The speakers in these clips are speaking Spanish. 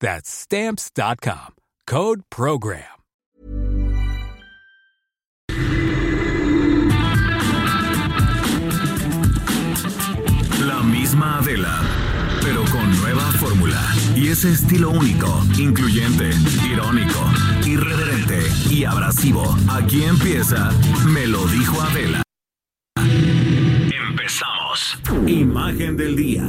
That's Stamps.com. Code Program. La misma Adela, pero con nueva fórmula. Y ese estilo único, incluyente, irónico, irreverente y abrasivo. Aquí empieza Me lo dijo Adela. Empezamos. Imagen del día.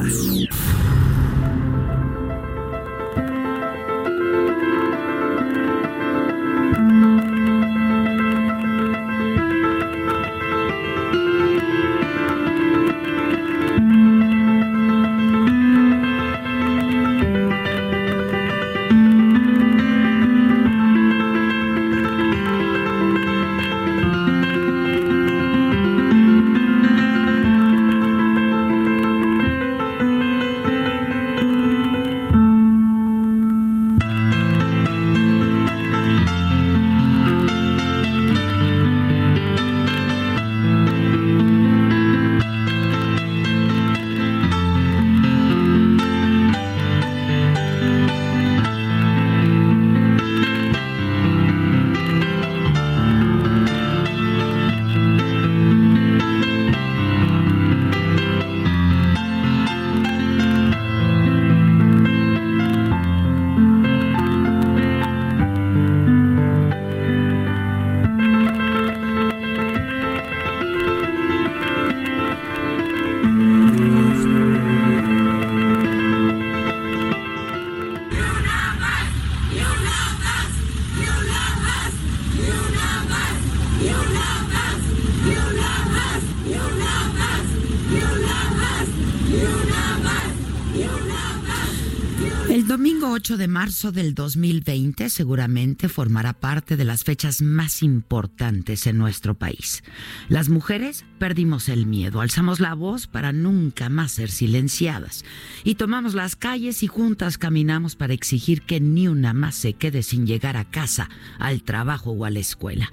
Marzo del 2020 seguramente formará parte de las fechas más importantes en nuestro país. Las mujeres perdimos el miedo, alzamos la voz para nunca más ser silenciadas y tomamos las calles y juntas caminamos para exigir que ni una más se quede sin llegar a casa, al trabajo o a la escuela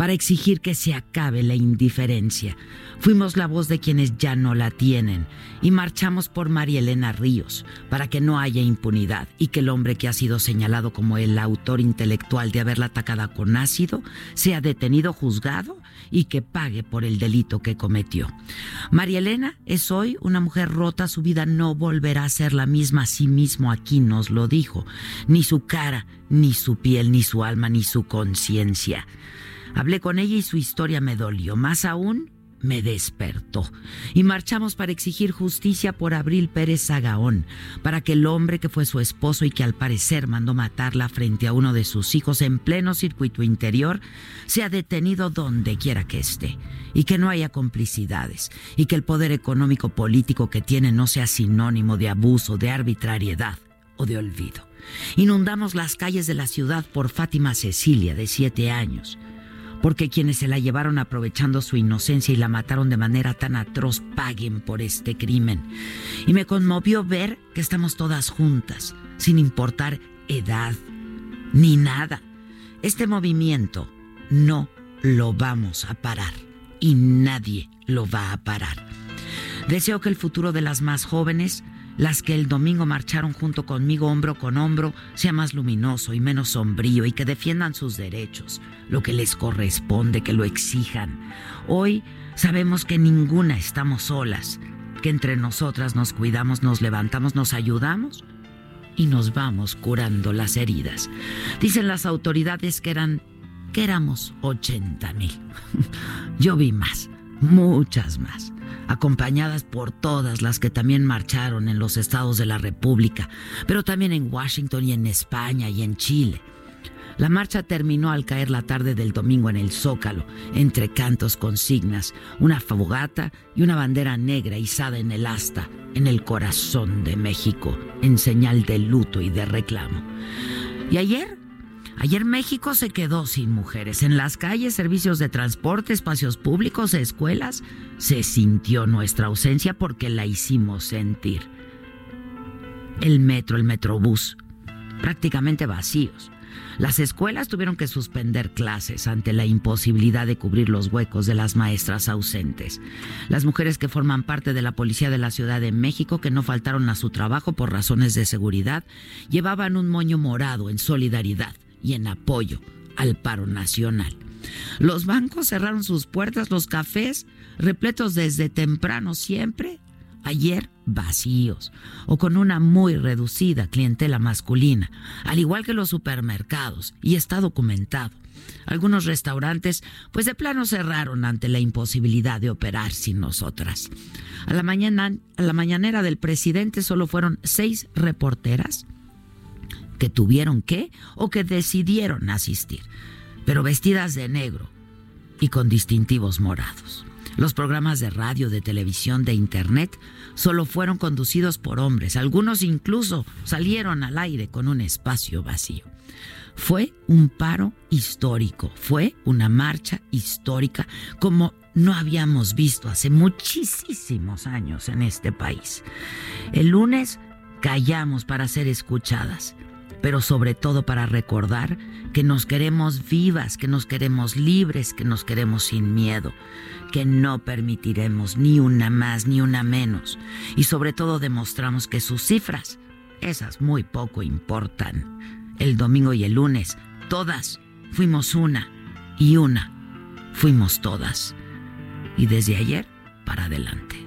para exigir que se acabe la indiferencia. Fuimos la voz de quienes ya no la tienen y marchamos por María Elena Ríos para que no haya impunidad y que el hombre que ha sido señalado como el autor intelectual de haberla atacado con ácido sea detenido, juzgado y que pague por el delito que cometió. María Elena es hoy una mujer rota, su vida no volverá a ser la misma sí mismo, aquí nos lo dijo, ni su cara, ni su piel, ni su alma, ni su conciencia. Hablé con ella y su historia me dolió. Más aún, me despertó. Y marchamos para exigir justicia por Abril Pérez Zagaón, para que el hombre que fue su esposo y que al parecer mandó matarla frente a uno de sus hijos en pleno circuito interior, sea detenido donde quiera que esté, y que no haya complicidades, y que el poder económico político que tiene no sea sinónimo de abuso, de arbitrariedad o de olvido. Inundamos las calles de la ciudad por Fátima Cecilia, de siete años porque quienes se la llevaron aprovechando su inocencia y la mataron de manera tan atroz paguen por este crimen. Y me conmovió ver que estamos todas juntas, sin importar edad ni nada. Este movimiento no lo vamos a parar y nadie lo va a parar. Deseo que el futuro de las más jóvenes las que el domingo marcharon junto conmigo hombro con hombro, sea más luminoso y menos sombrío y que defiendan sus derechos, lo que les corresponde, que lo exijan. Hoy sabemos que ninguna estamos solas, que entre nosotras nos cuidamos, nos levantamos, nos ayudamos y nos vamos curando las heridas. Dicen las autoridades que eran que éramos 80 mil. Yo vi más, muchas más, acompañadas por todas las que también marcharon en los estados de la República, pero también en Washington y en España y en Chile. La marcha terminó al caer la tarde del domingo en el Zócalo, entre cantos, consignas, una fogata y una bandera negra izada en el asta, en el corazón de México, en señal de luto y de reclamo. Y ayer, ayer México se quedó sin mujeres. En las calles, servicios de transporte, espacios públicos, escuelas, se sintió nuestra ausencia porque la hicimos sentir. El metro, el metrobús, prácticamente vacíos. Las escuelas tuvieron que suspender clases ante la imposibilidad de cubrir los huecos de las maestras ausentes. Las mujeres que forman parte de la Policía de la Ciudad de México, que no faltaron a su trabajo por razones de seguridad, llevaban un moño morado en solidaridad y en apoyo al paro nacional. Los bancos cerraron sus puertas, los cafés, repletos desde temprano siempre, ayer vacíos o con una muy reducida clientela masculina, al igual que los supermercados, y está documentado. Algunos restaurantes pues de plano cerraron ante la imposibilidad de operar sin nosotras. A la mañana, a la mañanera del presidente solo fueron seis reporteras que tuvieron que o que decidieron asistir, pero vestidas de negro y con distintivos morados. Los programas de radio, de televisión, de internet solo fueron conducidos por hombres. Algunos incluso salieron al aire con un espacio vacío. Fue un paro histórico, fue una marcha histórica como no habíamos visto hace muchísimos años en este país. El lunes callamos para ser escuchadas, pero sobre todo para recordar que nos queremos vivas, que nos queremos libres, que nos queremos sin miedo, que no permitiremos ni una más ni una menos. Y sobre todo demostramos que sus cifras, esas muy poco importan. El domingo y el lunes, todas fuimos una y una fuimos todas. Y desde ayer para adelante.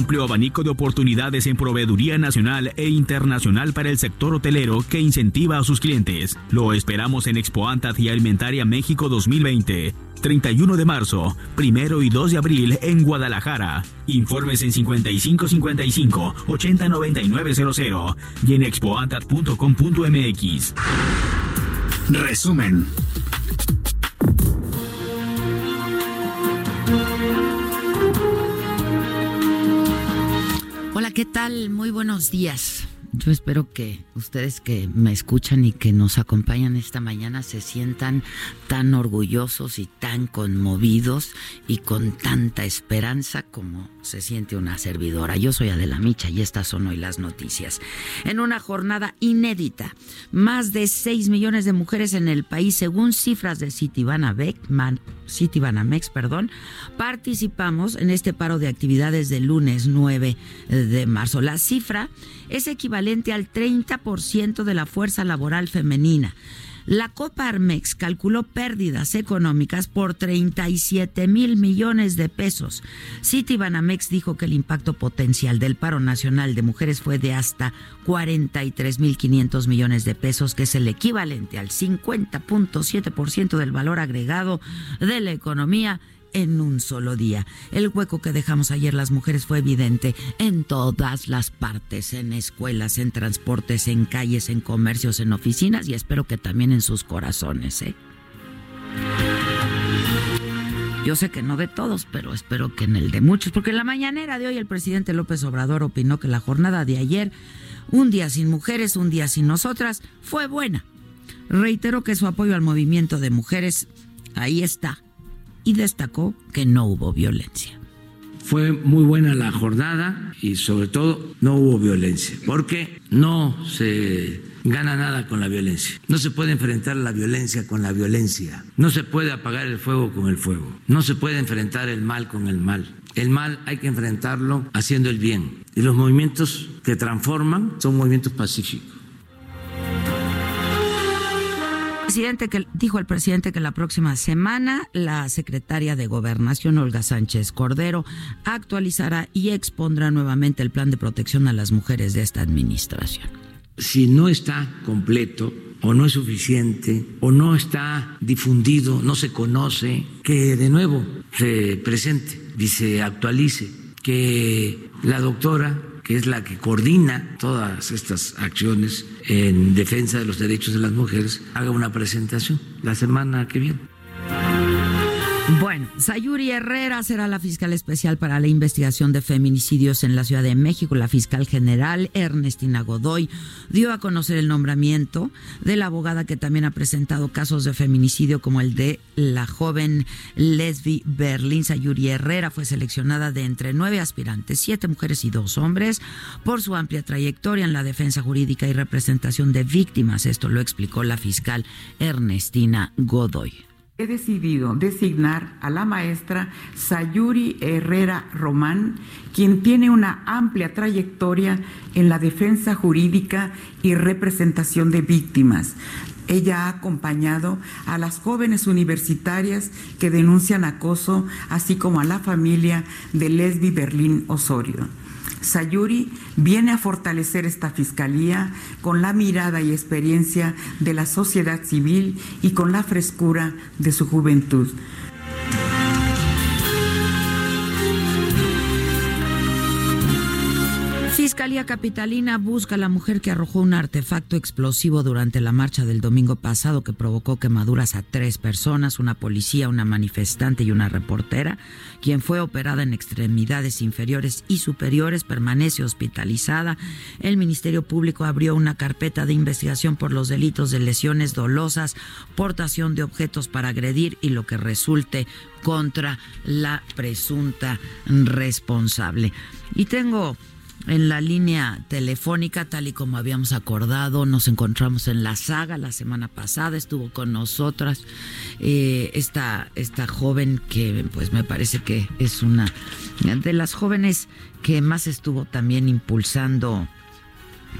Amplio abanico de oportunidades en proveeduría nacional e internacional para el sector hotelero que incentiva a sus clientes. Lo esperamos en Expo y Alimentaria México 2020. 31 de marzo, 1 y 2 de abril en Guadalajara. Informes en 5555 809900 y en expoantat.com.mx. Resumen. ¿Qué tal? Muy buenos días. Yo espero que ustedes que me escuchan y que nos acompañan esta mañana se sientan tan orgullosos y tan conmovidos y con tanta esperanza como se siente una servidora. Yo soy Adela Micha y estas son hoy las noticias. En una jornada inédita, más de 6 millones de mujeres en el país, según cifras de Citibanamex, perdón, participamos en este paro de actividades del lunes 9 de marzo. La cifra es equivalente al 30% de la fuerza laboral femenina. La Coparmex calculó pérdidas económicas por 37 mil millones de pesos. Citibanamex dijo que el impacto potencial del paro nacional de mujeres fue de hasta 43 mil 500 millones de pesos, que es el equivalente al 50.7% del valor agregado de la economía en un solo día. El hueco que dejamos ayer las mujeres fue evidente en todas las partes, en escuelas, en transportes, en calles, en comercios, en oficinas y espero que también en sus corazones. ¿eh? Yo sé que no de todos, pero espero que en el de muchos, porque en la mañanera de hoy el presidente López Obrador opinó que la jornada de ayer, un día sin mujeres, un día sin nosotras, fue buena. Reiteró que su apoyo al movimiento de mujeres ahí está y destacó que no hubo violencia. Fue muy buena la jornada y sobre todo no hubo violencia, porque no se gana nada con la violencia. No se puede enfrentar la violencia con la violencia. No se puede apagar el fuego con el fuego. No se puede enfrentar el mal con el mal. El mal hay que enfrentarlo haciendo el bien. Y los movimientos que transforman son movimientos pacíficos. Presidente que dijo el presidente que la próxima semana la secretaria de Gobernación Olga Sánchez Cordero actualizará y expondrá nuevamente el plan de protección a las mujeres de esta administración. Si no está completo o no es suficiente o no está difundido, no se conoce, que de nuevo se presente y se actualice, que la doctora que es la que coordina todas estas acciones en defensa de los derechos de las mujeres, haga una presentación la semana que viene. Bueno, Sayuri Herrera será la fiscal especial para la investigación de feminicidios en la Ciudad de México. La fiscal general Ernestina Godoy dio a conocer el nombramiento de la abogada que también ha presentado casos de feminicidio como el de la joven Lesbi Berlín. Sayuri Herrera fue seleccionada de entre nueve aspirantes, siete mujeres y dos hombres, por su amplia trayectoria en la defensa jurídica y representación de víctimas. Esto lo explicó la fiscal Ernestina Godoy he decidido designar a la maestra Sayuri Herrera Román, quien tiene una amplia trayectoria en la defensa jurídica y representación de víctimas. Ella ha acompañado a las jóvenes universitarias que denuncian acoso, así como a la familia de Lesbi Berlín Osorio. Sayuri viene a fortalecer esta fiscalía con la mirada y experiencia de la sociedad civil y con la frescura de su juventud. Fiscalía Capitalina busca a la mujer que arrojó un artefacto explosivo durante la marcha del domingo pasado que provocó quemaduras a tres personas, una policía, una manifestante y una reportera, quien fue operada en extremidades inferiores y superiores, permanece hospitalizada. El Ministerio Público abrió una carpeta de investigación por los delitos de lesiones dolosas, portación de objetos para agredir y lo que resulte contra la presunta responsable. Y tengo en la línea telefónica, tal y como habíamos acordado. Nos encontramos en la saga la semana pasada, estuvo con nosotras eh, esta, esta joven que pues me parece que es una de las jóvenes que más estuvo también impulsando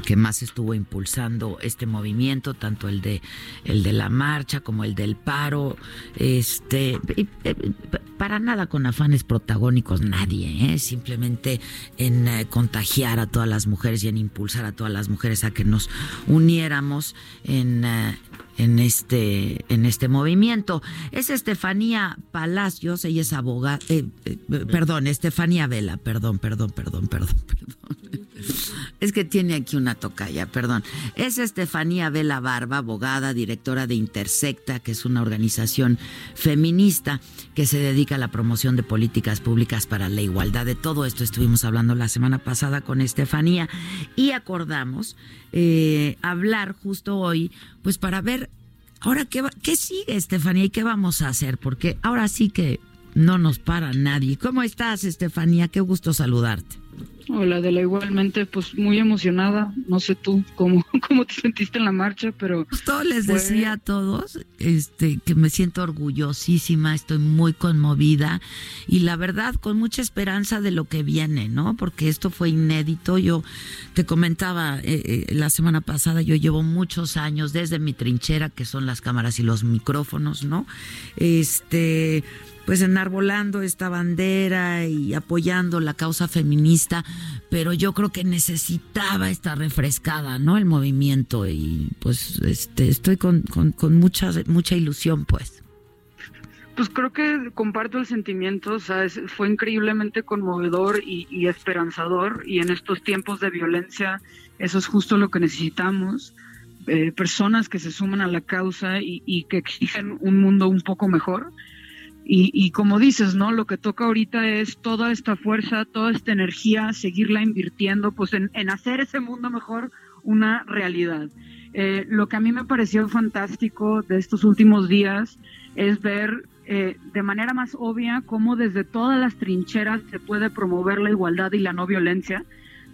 que más estuvo impulsando este movimiento, tanto el de el de la marcha como el del paro, este eh, para nada con afanes protagónicos nadie, ¿eh? simplemente en eh, contagiar a todas las mujeres y en impulsar a todas las mujeres a que nos uniéramos en en este en este movimiento. Es Estefanía Palacios, ella es abogada, perdón, Estefanía Vela, perdón, perdón, perdón, perdón, perdón. Es que tiene aquí una tocaya, perdón. Es Estefanía Vela Barba, abogada, directora de Intersecta, que es una organización feminista que se dedica a la promoción de políticas públicas para la igualdad. De todo esto estuvimos hablando la semana pasada con Estefanía y acordamos eh, hablar justo hoy, pues para ver ahora qué, qué sigue Estefanía y qué vamos a hacer, porque ahora sí que no nos para nadie. ¿Cómo estás, Estefanía? Qué gusto saludarte. Hola, de la igualmente, pues muy emocionada. No sé tú cómo, cómo te sentiste en la marcha, pero. Justo les decía a todos este, que me siento orgullosísima, estoy muy conmovida y la verdad con mucha esperanza de lo que viene, ¿no? Porque esto fue inédito. Yo te comentaba eh, eh, la semana pasada, yo llevo muchos años desde mi trinchera, que son las cámaras y los micrófonos, ¿no? Este pues enarbolando esta bandera y apoyando la causa feminista, pero yo creo que necesitaba esta refrescada, ¿no? El movimiento y pues este estoy con, con, mucha, mucha ilusión, pues. Pues creo que comparto el sentimiento, o sea, fue increíblemente conmovedor y, esperanzador y en estos tiempos de violencia eso es justo lo que necesitamos. Eh, personas que se suman a la causa y, y que exigen un mundo un poco mejor y, como dices, ¿no? Lo que toca ahorita es toda esta fuerza, toda esta energía, seguirla invirtiendo, pues en, hacer ese mundo mejor una realidad. Eh, lo que a mí me pareció fantástico de estos últimos días es ver eh, de manera más obvia cómo desde todas las trincheras se puede promover la igualdad y la no violencia.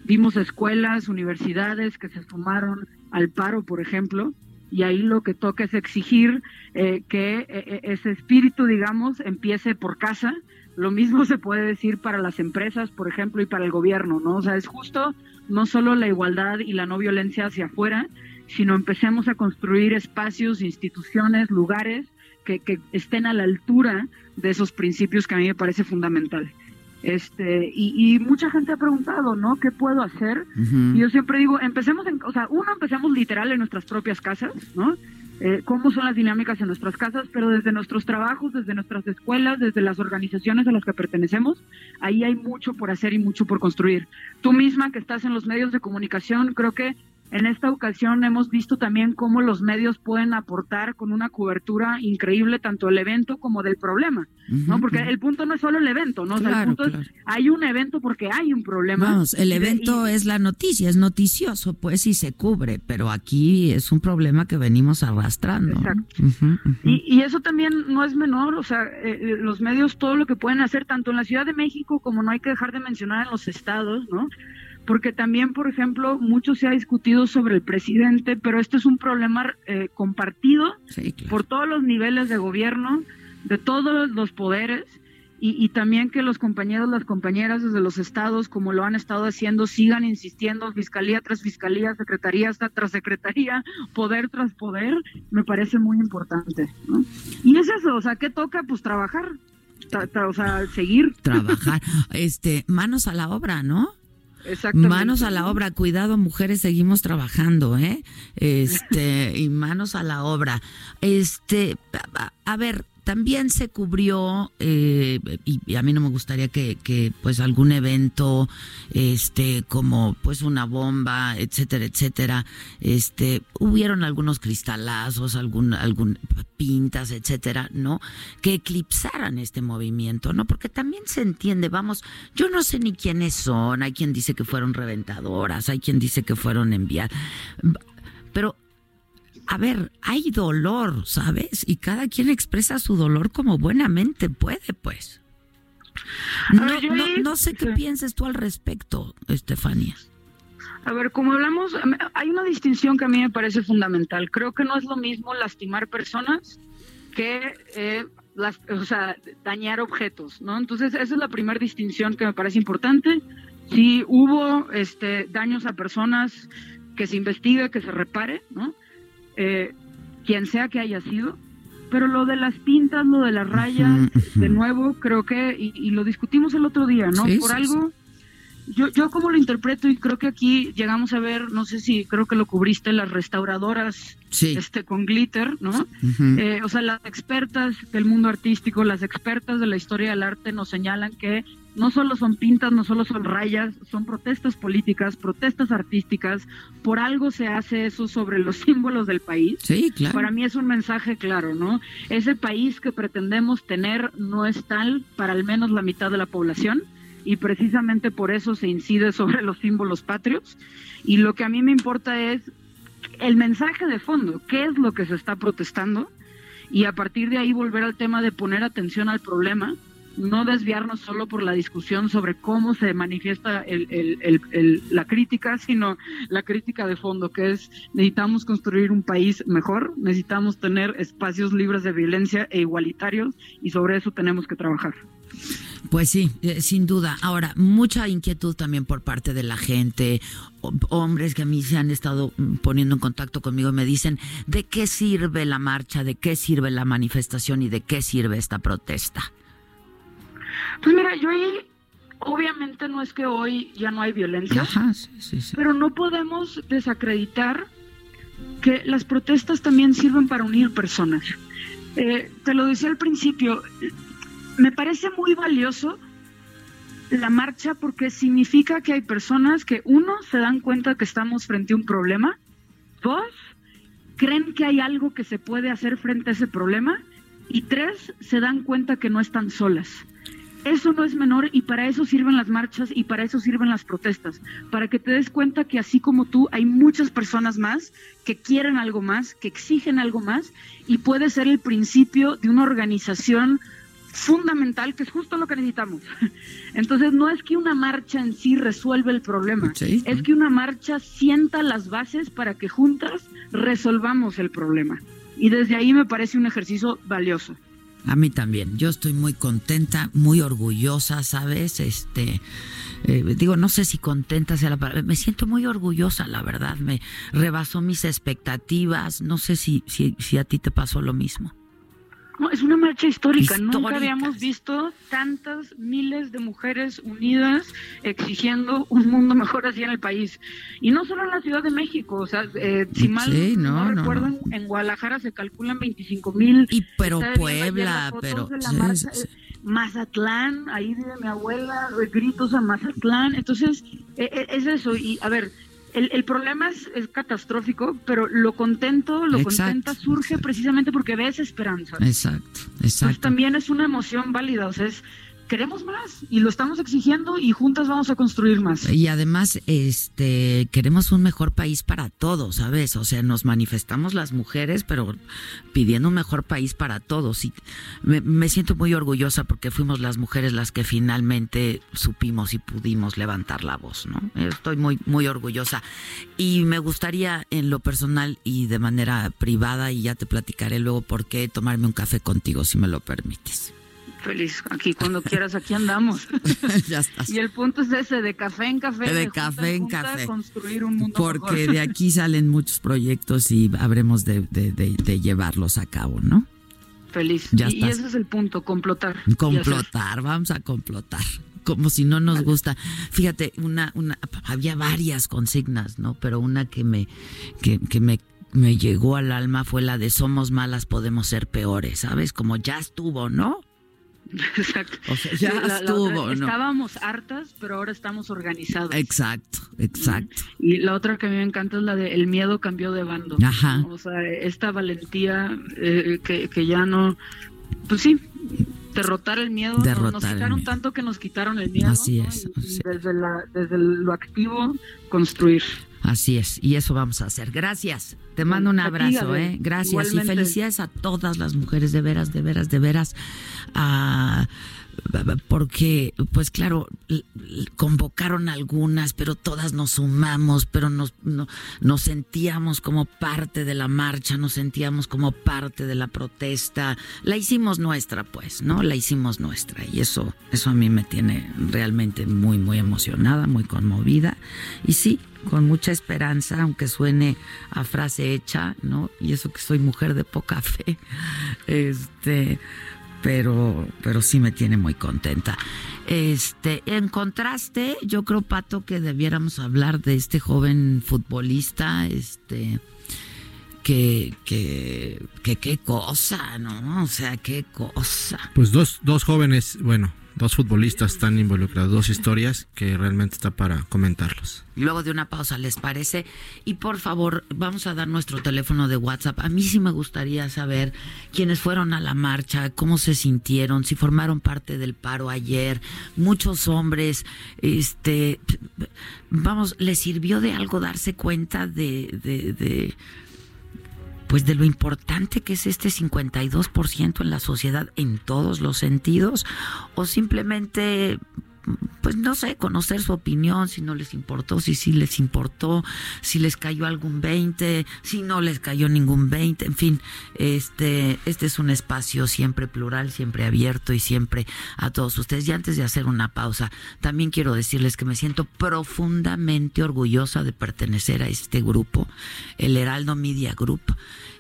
Vimos escuelas, universidades que se sumaron al paro, por ejemplo, y ahí lo que toca es exigir eh, que eh, eh, ese espíritu, digamos, empiece por casa. Lo mismo se puede decir para las empresas, por ejemplo, y para el gobierno, ¿no? O sea, es justo no solo la igualdad y la no violencia hacia afuera, sino empecemos a construir espacios, instituciones, lugares que, que estén a la altura de esos principios que a mí me parece fundamental. Este, y, mucha gente ha preguntado, ¿no? ¿Qué puedo hacer? Y yo siempre digo, empecemos en, o sea, uno, empecemos literal en nuestras propias casas, ¿no? Eh, cómo son las dinámicas en nuestras casas, pero desde nuestros trabajos, desde nuestras escuelas, desde las organizaciones a las que pertenecemos, ahí hay mucho por hacer y mucho por construir. Tú misma que estás en los medios de comunicación, creo que en esta ocasión hemos visto también cómo los medios pueden aportar con una cobertura increíble tanto del evento como del problema, ¿no? Porque el punto no es solo el evento, ¿no? el punto es, hay un evento porque hay un problema. Vamos, el evento es la noticia, es noticioso, pues, y se cubre, pero aquí es un problema que venimos arrastrando. Exacto. Y, y, eso también no es menor, o sea, eh, eh, los medios todo lo que pueden hacer, tanto en la Ciudad de México como no hay que dejar de mencionar en los estados, ¿no? Porque también, por ejemplo, mucho se ha discutido sobre el presidente, pero este es un problema eh, compartido por todos los niveles de gobierno, de todos los poderes, y, también que los compañeros, las compañeras desde los estados, como lo han estado haciendo, sigan insistiendo, fiscalía tras fiscalía, secretaría tras secretaría, poder tras poder, me parece muy importante. Y es eso, o sea, ¿qué toca? Pues trabajar. o sea, seguir. Trabajar. Este, manos a la obra, ¿no? Manos a la obra, cuidado mujeres, seguimos trabajando, ¿eh? Este, y manos a la obra. Este, a ver, también se cubrió eh, y, a mí no me gustaría que, que, pues algún evento este como pues una bomba etcétera etcétera. Este hubieron algunos cristalazos algún algún pintas etcétera no que eclipsaran este movimiento no porque también se entiende vamos yo no sé ni quiénes son hay quien dice que fueron reventadoras hay quien dice que fueron enviadas pero a ver, hay dolor, ¿sabes? Y cada quien expresa su dolor como buenamente puede, pues. No, sé qué pienses tú al respecto, Estefania. A ver, como hablamos, hay una distinción que a mí me parece fundamental. Creo que no es lo mismo lastimar personas que eh, las, o sea, dañar objetos, ¿no? Entonces, esa es la primera distinción que me parece importante. Si hubo este, daños a personas, que se investigue, que se repare, ¿no? Eh, quien sea que haya sido. Pero lo de las pintas, lo de las rayas, de nuevo, creo que, y, lo discutimos el otro día, ¿no? Por algo, yo, yo como lo interpreto, y creo que aquí llegamos a ver, no sé si creo que lo cubriste, las restauradoras este con glitter, ¿no? Eh, o sea, las expertas del mundo artístico, las expertas de la historia del arte nos señalan que no solo son pintas, no solo son rayas, son protestas políticas, protestas artísticas. Por algo se hace eso sobre los símbolos del país. Sí, claro. Para mí es un mensaje claro, ¿no? Ese país que pretendemos tener no es tal para al menos la mitad de la población y precisamente por eso se incide sobre los símbolos patrios. Y lo que a mí me importa es el mensaje de fondo, qué es lo que se está protestando y a partir de ahí volver al tema de poner atención al problema no desviarnos solo por la discusión sobre cómo se manifiesta la crítica, sino la crítica de fondo, que es necesitamos construir un país mejor, necesitamos tener espacios libres de violencia e igualitarios y sobre eso tenemos que trabajar. Pues sí, eh, sin duda. Ahora, mucha inquietud también por parte de la gente, hombres que a mí se han estado mm, poniendo en contacto conmigo me dicen, ¿de qué sirve la marcha? ¿De qué sirve la manifestación? ¿Y de qué sirve esta protesta? Pues mira, yo ahí, obviamente no es que hoy ya no hay violencia, pero no podemos desacreditar que las protestas también sirven para unir personas. Eh, te lo decía al principio, me parece muy valioso la marcha porque significa que hay personas que, uno, se dan cuenta que estamos frente a un problema, dos, creen que hay algo que se puede hacer frente a ese problema, y tres, se dan cuenta que no están solas. Eso no es menor y para eso sirven las marchas y para eso sirven las protestas, para que te des cuenta que así como tú hay muchas personas más que quieren algo más, que exigen algo más y puede ser el principio de una organización fundamental, que es justo lo que necesitamos. Entonces, no es que una marcha en sí resuelva el problema, es que una marcha sienta las bases para que juntas resolvamos el problema. Y desde ahí me parece un ejercicio valioso. A mí también. Yo estoy muy contenta, muy orgullosa, ¿sabes? Este, eh, digo, no sé si contenta sea la palabra. Me siento muy orgullosa, la verdad. Me rebasó mis expectativas. No sé si, si, si a ti te pasó lo mismo. No, es una marcha histórica. Nunca habíamos visto tantas miles de mujeres unidas exigiendo un mundo mejor así en el país. Y no solo en la Ciudad de México, o sea, eh, si mal no, recuerdo, en Guadalajara se calculan 25 mil. Y pero Puebla, pero... Mazatlán, ahí vive mi abuela, gritos a Mazatlán. Entonces, e, e, es eso. Y a ver, el, problema es, catastrófico, pero lo contento, lo contenta surge precisamente porque ves esperanza. Exacto, exacto. también es una emoción válida, o sea, es queremos más y lo estamos exigiendo y juntas vamos a construir más. Y además, este, queremos un mejor país para todos, ¿sabes? O sea, nos manifestamos las mujeres, pero pidiendo un mejor país para todos. Y me, siento muy orgullosa porque fuimos las mujeres las que finalmente supimos y pudimos levantar la voz, ¿no? Estoy muy, muy orgullosa. Y me gustaría en lo personal y de manera privada, y ya te platicaré luego por qué tomarme un café contigo, si me lo permites feliz. Aquí cuando quieras, aquí andamos. ya estás. Y el punto es ese, de café en café. De, café en café. Construir un mundo Porque de aquí salen muchos proyectos y habremos de, de, llevarlos a cabo, ¿no? Feliz. y, ese es el punto, complotar. Complotar, vamos a complotar como si no nos gusta. Fíjate, una, una, había varias consignas, ¿no? Pero una que me, que, que me, me llegó al alma fue la de somos malas, podemos ser peores, ¿sabes? Como ya estuvo, ¿no? Exacto. O sea, ya estuvo, Estábamos hartas, pero ahora estamos organizados. Exacto, exacto. Y la otra que a mí me encanta es la de el miedo cambió de bando. Ajá. O sea, esta valentía eh, que, que ya no, pues sí, derrotar el miedo. Derrotar nos quitaron tanto que nos quitaron el miedo. Así es. Desde, la, desde lo activo, construir. Así es, y eso vamos a hacer. Gracias. Te mando un abrazo, ¿eh? Gracias y felicidades a todas las mujeres, de veras, de veras, de veras. Ah, porque, pues claro, convocaron algunas, pero todas nos sumamos, pero nos, nos sentíamos como parte de la marcha, nos sentíamos como parte de la protesta. La hicimos nuestra, pues, ¿no? La hicimos nuestra. Y eso, eso a mí me tiene realmente muy, muy emocionada, muy conmovida. Y sí, con mucha esperanza, aunque suene a frase hecha, ¿no? Y eso que soy mujer de poca fe, este, pero, pero sí me tiene muy contenta. Este, en contraste, yo creo, Pato, que debiéramos hablar de este joven futbolista, este, que, que, que qué cosa, ¿no? O sea, qué cosa. Pues dos, dos jóvenes, bueno, dos futbolistas están involucrados, dos historias que realmente está para comentarlos. Luego de una pausa, ¿les parece? Y por favor, vamos a dar nuestro teléfono de WhatsApp. A mí sí me gustaría saber quiénes fueron a la marcha, cómo se sintieron, si formaron parte del paro ayer. Muchos hombres, este, vamos, ¿les sirvió de algo darse cuenta de, de pues de lo importante que es este 52% en la sociedad en todos los sentidos o simplemente pues no sé, conocer su opinión, si no les importó, si sí les importó, si les cayó algún 20, si no les cayó ningún 20, en fin, este este es un espacio siempre plural, siempre abierto y siempre a todos ustedes. Y antes de hacer una pausa, también quiero decirles que me siento profundamente orgullosa de pertenecer a este grupo, el Heraldo Media Group,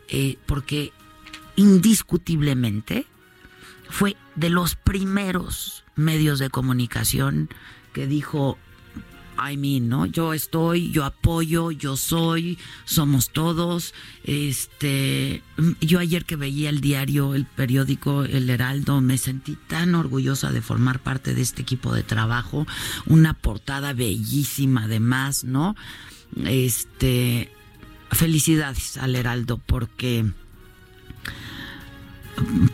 eh, porque indiscutiblemente fue de los primeros medios de comunicación que dijo, I mean, ¿no? Yo estoy, yo apoyo, yo soy, somos todos. Este, yo ayer que veía el diario, el periódico El Heraldo, me sentí tan orgullosa de formar parte de este equipo de trabajo, una portada bellísima además, ¿no? Este, felicidades al Heraldo porque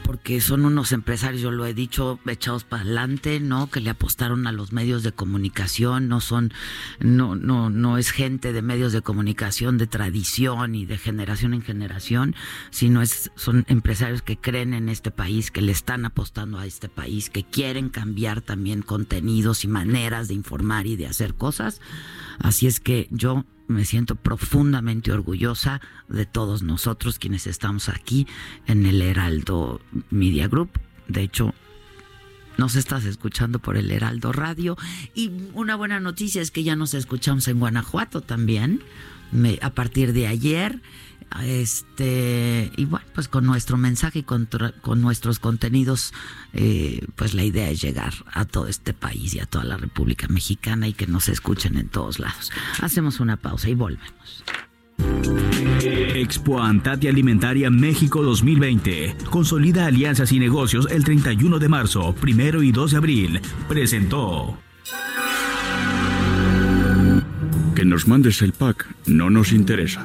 porque son unos empresarios, yo lo he dicho, echados para adelante, ¿no? Que le apostaron a los medios de comunicación, no son, no, no, no es gente de medios de comunicación de tradición y de generación en generación, sino es, son empresarios que creen en este país, que le están apostando a este país, que quieren cambiar también contenidos y maneras de informar y de hacer cosas. Así es que yo me siento profundamente orgullosa de todos nosotros quienes estamos aquí en el Heraldo Media Group. De hecho, nos estás escuchando por el Heraldo Radio. Y una buena noticia es que ya nos escuchamos en Guanajuato también, a partir de ayer. Este, y bueno, pues con nuestro mensaje y con, con nuestros contenidos, eh, pues la idea es llegar a todo este país y a toda la República Mexicana y que nos escuchen en todos lados. Hacemos una pausa y volvemos. Expo Antati Alimentaria México 2020. Consolida alianzas y negocios el 31 de marzo, primero y 2 de abril. Presentó. Que nos mandes el pack no nos interesa.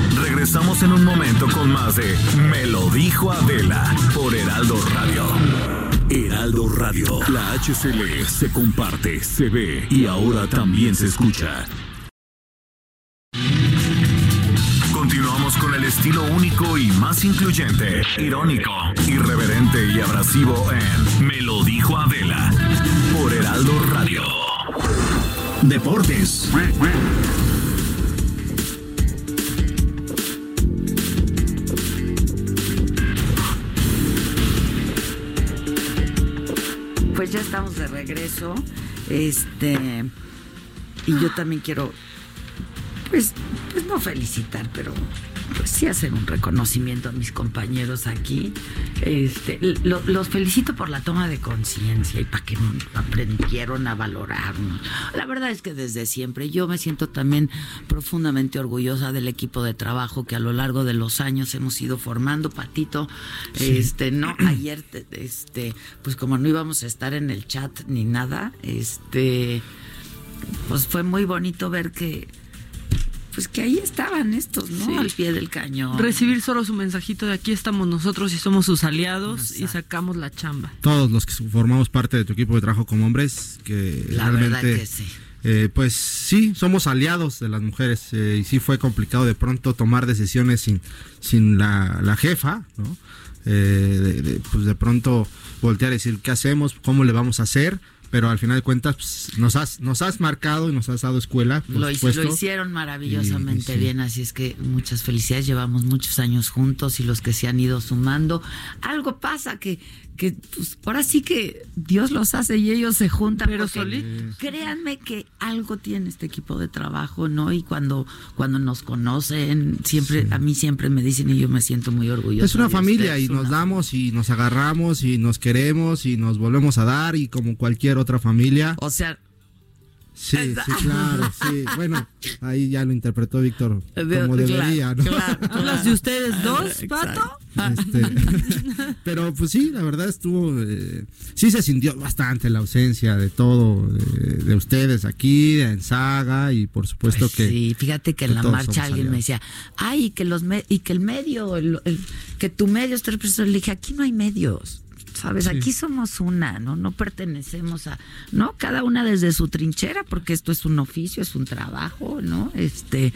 Regresamos en un momento con más de Me lo dijo Adela por Heraldo Radio. Heraldo Radio. La HCL se comparte, se ve y ahora también se escucha. Continuamos con el estilo único y más incluyente, irónico, irreverente y abrasivo en Me lo dijo Adela por Heraldo Radio. Deportes. Ya estamos de regreso. Este y yo también quiero pues, pues no felicitar, pero pues sí hacer un reconocimiento a mis compañeros aquí. Este, lo- los felicito por la toma de conciencia y para que aprendieron a valorarnos. La verdad es que desde siempre yo me siento también profundamente orgullosa del equipo de trabajo que a lo largo de los años hemos ido formando. Patito, este, no, ayer, te- este, pues como no íbamos a estar en el chat ni nada, este, pues fue muy bonito ver que pues que ahí estaban estos, ¿no? Sí. Al pie del cañón. Recibir solo su mensajito de aquí estamos nosotros y somos sus aliados y sacamos la chamba. Todos los que formamos parte de tu equipo de trabajo como hombres, que La realmente, verdad que sí. eh, pues sí, somos aliados de las mujeres eh, y sí fue complicado de pronto tomar decisiones sin, sin la, la jefa, ¿no? Eh, de, de, pues de pronto voltear y decir qué hacemos, cómo le vamos a hacer, pero al final de cuentas pues, nos has nos has marcado y nos has dado escuela, por Lo, hic- supuesto. lo hicieron maravillosamente Y- y sí. bien, así es que muchas felicidades. Llevamos muchos años juntos y los que se han ido sumando. Algo pasa que, que pues, ahora sí que Dios los hace y ellos se juntan. Pero solitos. Créanme que algo tiene este equipo de trabajo, ¿no? Y cuando, cuando nos conocen, siempre, a mí siempre me dicen y yo me siento muy orgullosa. Es una familia ustedes, y nos damos y nos agarramos y nos queremos y nos volvemos a dar y como cualquier otra familia. O sea, Sí, sí, claro, sí. Bueno, ahí ya lo interpretó Víctor como debería, ¿no? ¿Hablas de ustedes dos, Pato? Este, pero pues sí, la verdad estuvo, eh, sí se sintió bastante la ausencia de todo, de, ustedes aquí, en Saga y por supuesto pues que... Sí, fíjate que en la marcha alguien me decía, ay, que los y que el medio, que tu medio está representado. Le dije, aquí no hay medios. ¿Sabes? Aquí somos una, ¿no? No pertenecemos a, ¿no? Cada una desde su trinchera, porque esto es un oficio, es un trabajo, ¿no? Este,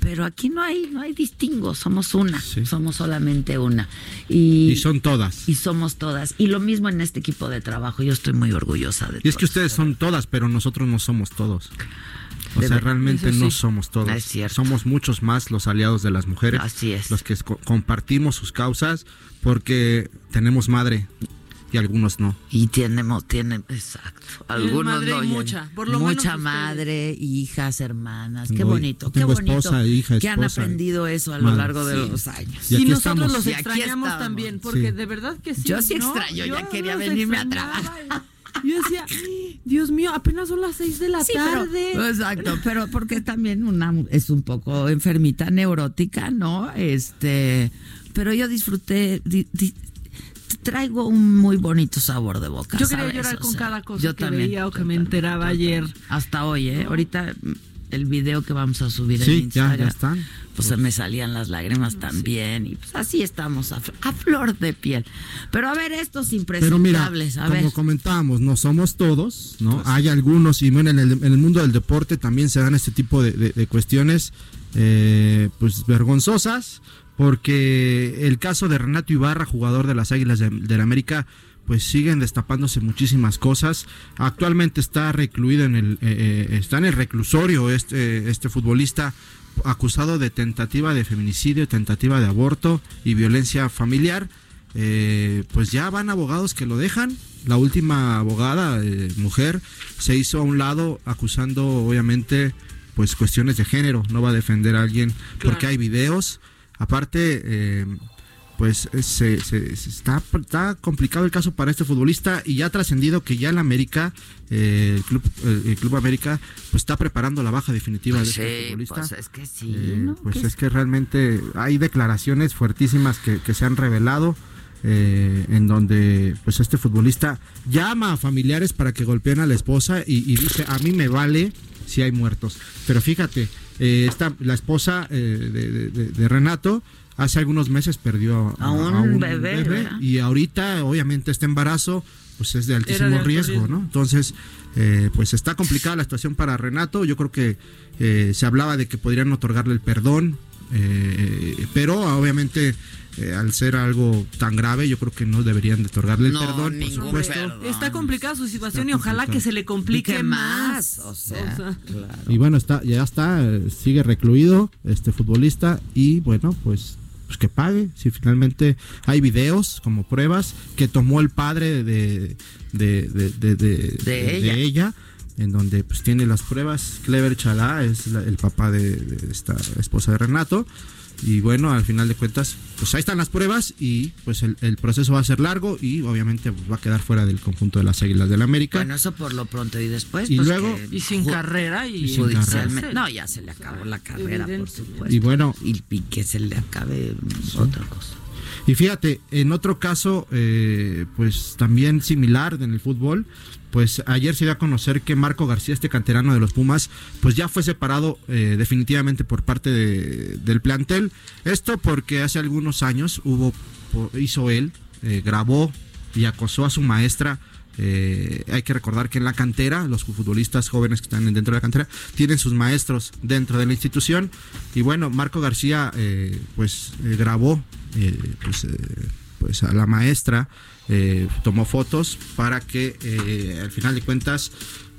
pero aquí no hay, no hay distingo, somos una, somos solamente una. Y, y, son todas. Y somos todas. Y lo mismo en este equipo de trabajo, yo estoy muy orgullosa de Y es que ustedes son todas, pero nosotros no somos todos. O sea, realmente no somos todos. Somos muchos más los aliados de las mujeres. Así es. Los que compartimos sus causas porque tenemos madre y algunos no. Y tenemos, tienen, exacto. Algunos no. mucha, por lo mucha madre, hijas, hermanas. Qué bonito, qué bonito. Esposa, hija, que han aprendido eso a lo largo de los años. Y, nosotros los extrañamos también, porque de verdad que sí. Yo sí extraño, ya quería venirme a trabajar. Yo decía, Dios mío, apenas son las seis de la tarde. exacto, pero porque también una es un poco enfermita neurótica, ¿no? Este, pero yo disfruté, traigo un muy bonito sabor de boca. Yo quería llorar con cada cosa que veía o que me enteraba ayer. Hasta hoy, ¿eh? Ahorita el video que vamos a subir en Instagram. Ya, ya están. Pues se me salían las lágrimas también. Y pues así estamos, a, flor de piel. Pero a ver, estos impresentables. Pero mira, como comentábamos, no somos todos, ¿no? Pues Hay algunos, y bueno, en el, en el, mundo del deporte también se dan este tipo de, cuestiones, eh, pues vergonzosas porque el caso de Renato Ibarra, jugador de las Águilas de, la América, pues siguen destapándose muchísimas cosas. Actualmente está recluido en el, eh, eh, está en el reclusorio este, este futbolista acusado de tentativa de feminicidio, tentativa de aborto y violencia familiar. Eh, pues ya van abogados que lo dejan. La última abogada, mujer, se hizo a un lado acusando obviamente pues cuestiones de género. No va a defender a alguien porque hay videos Aparte, eh, pues se, está, está, complicado el caso para este futbolista y ya ha trascendido que ya el América, eh, el, Club, el Club América, pues está preparando la baja definitiva de este futbolista. Pues es que sí. Eh, pues es que realmente hay declaraciones fuertísimas que, se han revelado. en donde pues este futbolista llama a familiares para que golpeen a la esposa y, y dice a mí me vale si hay muertos pero fíjate eh, la esposa eh, de, Renato hace algunos meses perdió a, un, bebé, y ahorita obviamente este embarazo pues es de altísimo riesgo, ¿no? Entonces, eh, pues está complicada la situación para Renato. Yo creo que eh, se hablaba de que podrían otorgarle el perdón, pero obviamente eh, al ser algo tan grave, yo creo que no deberían de otorgarle el perdón, por supuesto. Está complicada su situación y ojalá que se le complique más. O sea, Y bueno, está, ya está, sigue recluido este futbolista y bueno, pues pues que pague. Si finalmente hay videos como pruebas que tomó el padre de, de, ella. en donde pues tiene las pruebas. Clever Chalá es el papá de, esta esposa de Renato. Y bueno, al final de cuentas, pues ahí están las pruebas y pues el, proceso va a ser largo y obviamente pues, va a quedar fuera del conjunto de las Águilas del América. Bueno, eso por lo pronto y después. Y pues, luego. y sin carrera y, judicialmente. No, ya se le acabó la carrera, por supuesto. Y bueno. Y, que se le acabe otra cosa. Y fíjate, en otro caso, eh, pues también similar en el fútbol, pues ayer se dio a conocer que Marco García, este canterano de los Pumas, pues ya fue separado eh, definitivamente por parte del plantel. Esto porque hace algunos años hubo, hizo él, eh, grabó y acosó a su maestra. Eh, hay que recordar que en la cantera, los futbolistas jóvenes que están dentro de la cantera, tienen sus maestros dentro de la institución. Y bueno, Marco García, pues grabó pues, pues a la maestra eh, tomó fotos para que eh, al final de cuentas,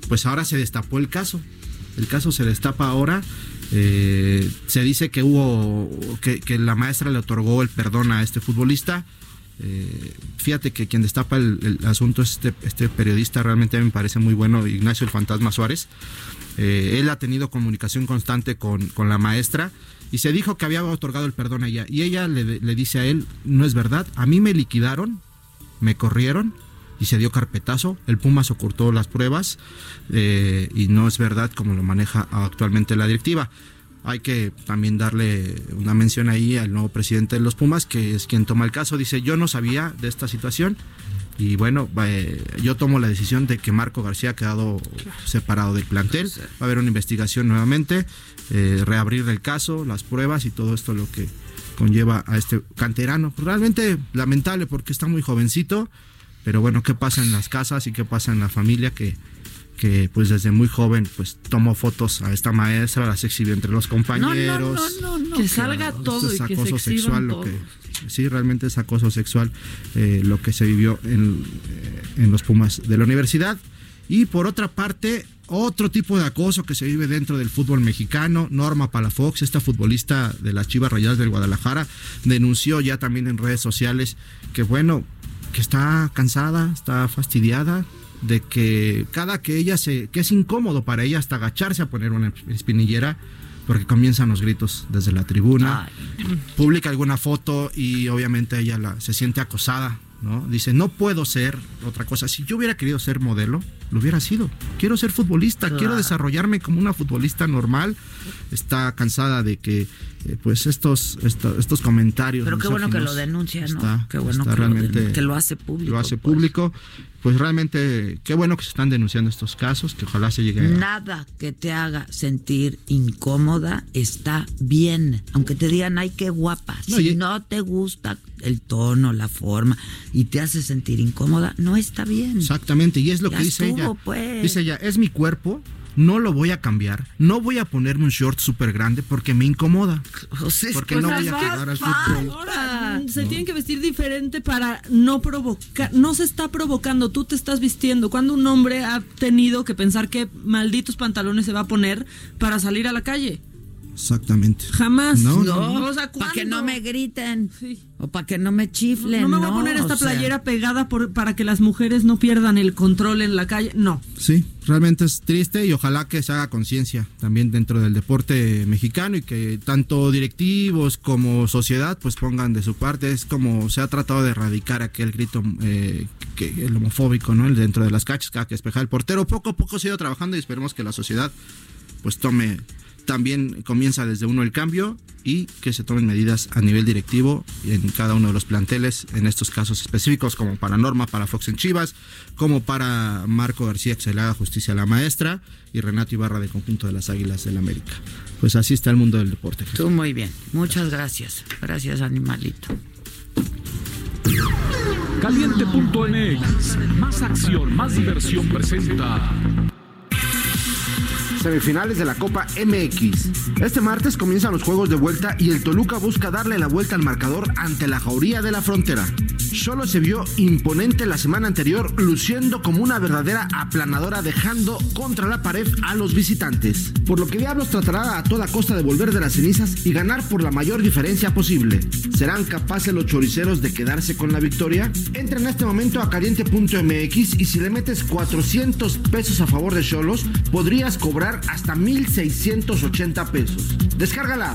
pues ahora se destapó el caso. El caso se destapa ahora. Eh, se dice que hubo, que, la maestra le otorgó el perdón a este futbolista. Fíjate que quien destapa el, asunto es este, este, periodista, realmente me parece muy bueno, Ignacio el Fantasma Suárez. él ha tenido comunicación constante con, con, la maestra y se dijo que había otorgado el perdón a ella. Y ella le, le dice a él, no es verdad, a mí me liquidaron me corrieron y se dio carpetazo. El Pumas ocultó las pruebas eh, y no es verdad como lo maneja actualmente la directiva. Hay que también darle una mención ahí al nuevo presidente de los Pumas, que es quien toma el caso. Dice, yo no sabía de esta situación y bueno, eh, yo tomo la decisión de que Marco García ha quedado separado del plantel. Va a haber una investigación nuevamente, eh, reabrir el caso, las pruebas y todo esto lo que conlleva a este canterano. Realmente lamentable porque está muy jovencito, pero bueno, ¿qué pasa en las casas y qué pasa en la familia que que pues desde muy joven pues tomó fotos a esta maestra, las exhibió entre los compañeros. No, no, no, que salga todo y que se sexual lo que sí realmente es acoso sexual eh, lo que se vivió en, eh, en los Pumas de la universidad. Y por otra parte, otro tipo de acoso que se vive dentro del fútbol mexicano. Norma Palafox, esta futbolista de las Chivas Rayadas del Guadalajara, denunció ya también en redes sociales que bueno, que está cansada, está fastidiada de que cada que ella se, que es incómodo para ella hasta agacharse a poner una espinillera, porque comienzan los gritos desde la tribuna, publica alguna foto y obviamente ella la, se siente acosada, ¿no? Dice, no puedo ser otra cosa. Si yo hubiera querido ser modelo, lo hubiera sido. Quiero ser futbolista, quiero desarrollarme como una futbolista normal. Está cansada de que eh, pues estos, estos, comentarios. Pero qué bueno que lo denuncia, ¿no? qué bueno que, realmente lo que, lo hace público. Lo hace pues. público. Pues realmente, qué bueno que se están denunciando estos casos, que ojalá se llegue Nada que te haga sentir incómoda está bien. Aunque te digan, ay, qué guapa. si no te gusta el tono, la forma, y te hace sentir incómoda, no está bien. Exactamente, y es lo que dice ella. Pues. Dice ella, es mi cuerpo, no lo voy a cambiar, no voy a ponerme un short súper grande porque me incomoda. porque no voy a quedar al fútbol. Ahora, se tienen que vestir diferente para no provocar, no se está provocando, tú te estás vistiendo. Cuando un hombre ha tenido que pensar qué malditos pantalones se va a poner para salir a la calle. Exactamente. Jamás. No, no. para que no me griten. O para que no me chiflen. No, me voy a poner esta playera pegada por, para que las mujeres no pierdan el control en la calle. No. Sí, realmente es triste y ojalá que se haga conciencia también dentro del deporte mexicano y que tanto directivos como sociedad pues pongan de su parte. Es como se ha tratado de erradicar aquel grito eh, que, el homofóbico, ¿no? El dentro de las cachas, que despejar el portero. Poco a poco se ha ido trabajando y esperemos que la sociedad pues tome también comienza desde uno el cambio y que se tomen medidas a nivel directivo en cada uno de los planteles, en estos casos específicos, como para Norma, para Fox en Chivas, como para Marco García, que se le haga justicia a la maestra, y Renato Ibarra del conjunto de las Águilas del América. Pues así está el mundo del deporte. Tú muy bien. Muchas gracias. Gracias, animalito. Caliente.mx, más acción, más diversión presenta semifinales de la Copa MX. Este martes comienzan los juegos de vuelta y el Toluca busca darle la vuelta al marcador ante la Jauría de la Frontera. Solo se vio imponente la semana anterior, luciendo como una verdadera aplanadora, dejando contra la pared a los visitantes. Por lo que Diablos tratará a toda costa de volver de las cenizas y ganar por la mayor diferencia posible. ¿Serán capaces los choriceros de quedarse con la victoria? Entra en este momento a caliente.mx y si le metes 400 pesos a favor de Cholos, podrías cobrar hasta 1,680 pesos. Descárgala,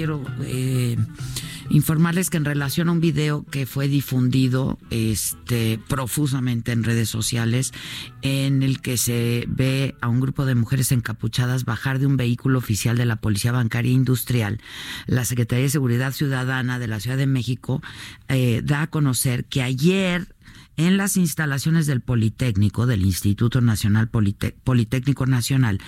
Quiero eh, informarles que en relación a un video que fue difundido este profusamente en redes sociales en el que se ve a un grupo de mujeres encapuchadas bajar de un vehículo oficial de la Policía Bancaria Industrial, la Secretaría de Seguridad Ciudadana de la Ciudad de México eh, da a conocer que ayer en las instalaciones del Politécnico, del Instituto Nacional Politécnico Nacional,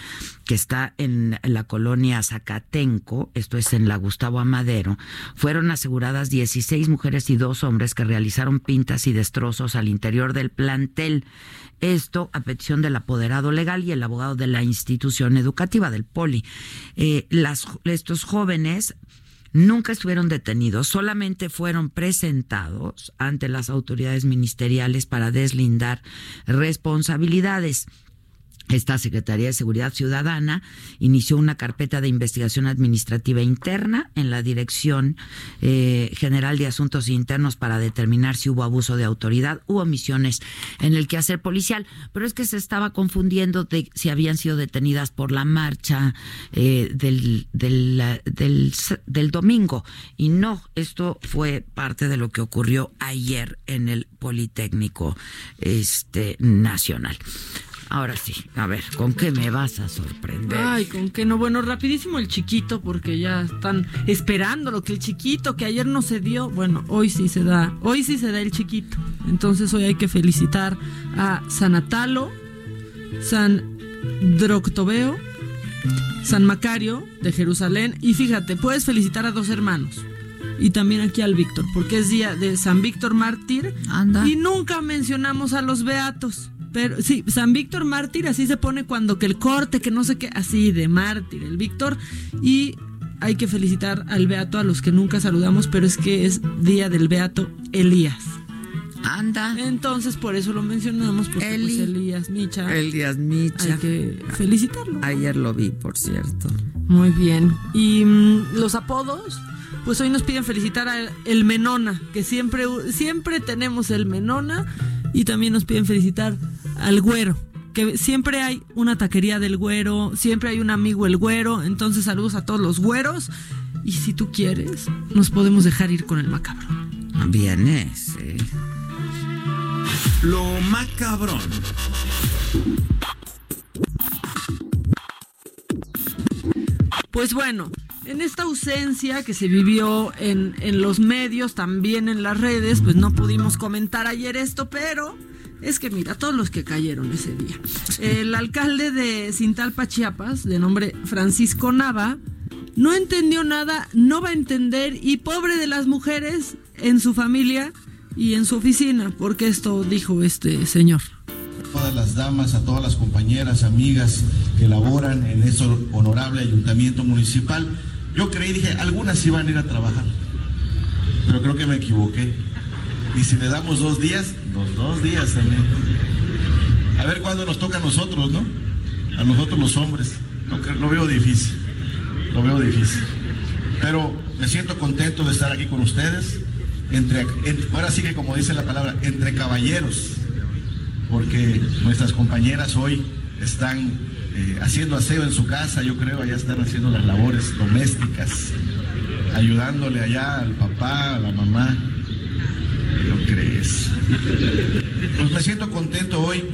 que está en la colonia Zacatenco, esto es en la Gustavo Amadero, fueron aseguradas 16 mujeres y dos hombres que realizaron pintas y destrozos al interior del plantel. Esto a petición del apoderado legal y el abogado de la institución educativa del Poli. Eh, las, estos jóvenes nunca estuvieron detenidos, solamente fueron presentados ante las autoridades ministeriales para deslindar responsabilidades. Esta Secretaría de Seguridad Ciudadana inició una carpeta de investigación administrativa interna en la Dirección eh, General de Asuntos Internos para determinar si hubo abuso de autoridad u omisiones en el quehacer policial. Pero es que se estaba confundiendo de si habían sido detenidas por la marcha eh, del, del, del domingo. Y no, esto fue parte de lo que ocurrió ayer en el Politécnico este, Nacional. Ahora sí, a ver, ¿con qué me vas a sorprender? Ay, ¿con qué no? Bueno, rapidísimo el chiquito, porque ya están esperando lo que el chiquito, que ayer no se dio, bueno, hoy sí se da, hoy sí se da el chiquito. Entonces hoy hay que felicitar a San Atalo, San Droctobeo, San Macario de Jerusalén, y fíjate, puedes felicitar a dos hermanos y también aquí al Víctor, porque es día de San Víctor Mártir. Anda. Y nunca mencionamos a los beatos. Pero sí, San Víctor Mártir, así se pone cuando que el corte, que no sé qué, así de mártir, el Víctor. Y hay que felicitar al Beato, a los que nunca saludamos, pero es que es día del Beato Elías. Anda. Entonces, por eso lo mencionamos, porque pues, Eli. Elías Micha. Elías Micha. Hay que felicitarlo. Ayer lo vi, por cierto. Muy bien. Y mm, los apodos, pues hoy nos piden felicitar a el Menona, que siempre, siempre tenemos el Menona. Y también nos piden felicitar al Güero, que siempre hay una taquería del Güero, siempre hay un amigo el Güero. Entonces, saludos a todos los güeros. Y si tú quieres, nos podemos dejar ir con el macabro. Vienes. eh. Lo macabrón. Pues bueno, en esta ausencia que se vivió en, en los medios, también en las redes, pues no pudimos comentar ayer esto, pero es que mira, todos los que cayeron ese día. El alcalde de Cintalpa, Chiapas, de nombre Francisco Nava, no entendió nada, no va a entender y pobre de las mujeres en su familia y en su oficina, porque esto dijo este señor. A todas las damas, a todas las compañeras, amigas que laboran en ese honorable ayuntamiento municipal. Yo creí, dije, algunas iban a ir a trabajar, pero creo que me equivoqué. Y si le damos dos días, los dos días también. A ver cuándo nos toca a nosotros, ¿no? A nosotros los hombres. Lo, veo difícil, lo veo difícil. Pero me siento contento de estar aquí con ustedes. Entre, en- ahora sí que como dice la palabra, entre caballeros porque nuestras compañeras hoy están eh, haciendo aseo en su casa, yo creo, allá están haciendo las labores domésticas, ayudándole allá al papá, a la mamá. ¿Lo crees? Pues me siento contento hoy.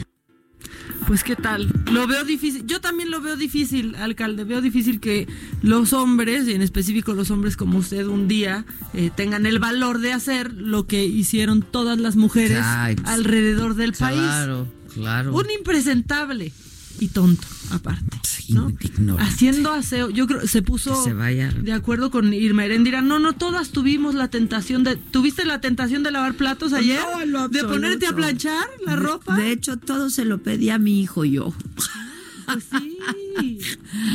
Pues qué tal, lo veo difícil, yo también lo veo difícil, alcalde, veo difícil que los hombres, y en específico los hombres como usted un día, eh, tengan el valor de hacer lo que hicieron todas las mujeres Ay, alrededor del país. Claro, claro. Un impresentable y tonto, aparte. ¿no? ignorante. Haciendo aseo, yo creo, se puso se vaya. de acuerdo con Irma Heréndira. No, no, todas tuvimos la tentación de. ¿Tuviste la tentación de lavar platos ayer? No, lo ¿De ponerte a planchar la De- ropa? De hecho, todo se lo pedí a mi hijo yo. Pues sí.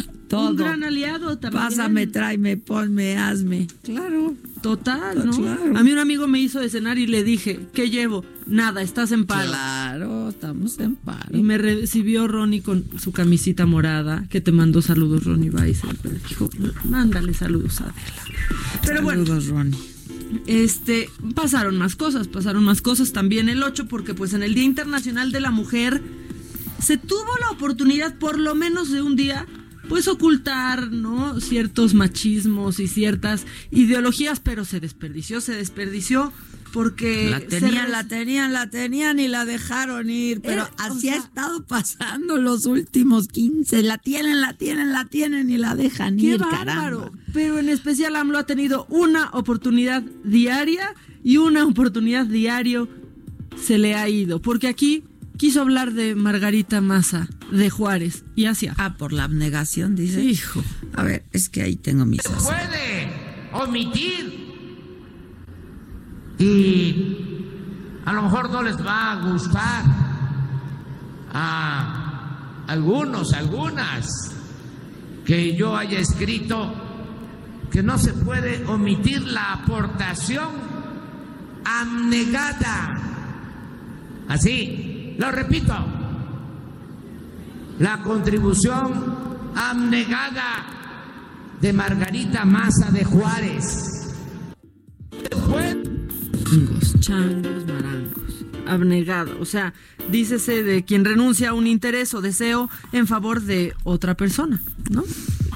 Todo. Un gran aliado también. Pásame, tráeme, ponme, hazme. Claro. Total, ¿no? Claro. A mí un amigo me hizo de cenar y le dije, ¿qué llevo? Nada, estás en paro. Claro, estamos en paro. Y me recibió Ronnie con su camisita morada, que te mandó saludos Ronnie Weiss. Pero dijo, mándale saludos a Adela. Pero bueno, Saludos, Ronnie. este, pasaron más cosas, pasaron más cosas también el 8, porque pues en el Día Internacional de la Mujer se tuvo la oportunidad por lo menos de un día pues ocultar, ¿no? Ciertos machismos y ciertas ideologías, pero se desperdició, se desperdició porque la tenían, la tenían, la tenían y la dejaron ir, pero así ha estado pasando los últimos 15, la tienen, la tienen, la tienen y la dejan ir, caramba. Pero en especial AMLO ha tenido una oportunidad diaria y una oportunidad diario se le ha ido, porque aquí quiso hablar de Margarita Massa, de Juárez, y hacia. Ah, por la abnegación, dice. Hijo. A ver, es que ahí tengo mis. Puede omitir y a lo mejor no les va a gustar a algunos, algunas, que yo haya escrito que no se puede omitir la aportación abnegada. Así, lo repito, la contribución abnegada de Margarita Maza de Juárez. Changos, changos, marangos. Abnegado, o sea, dícese de quien renuncia a un interés o deseo en favor de otra persona, ¿no?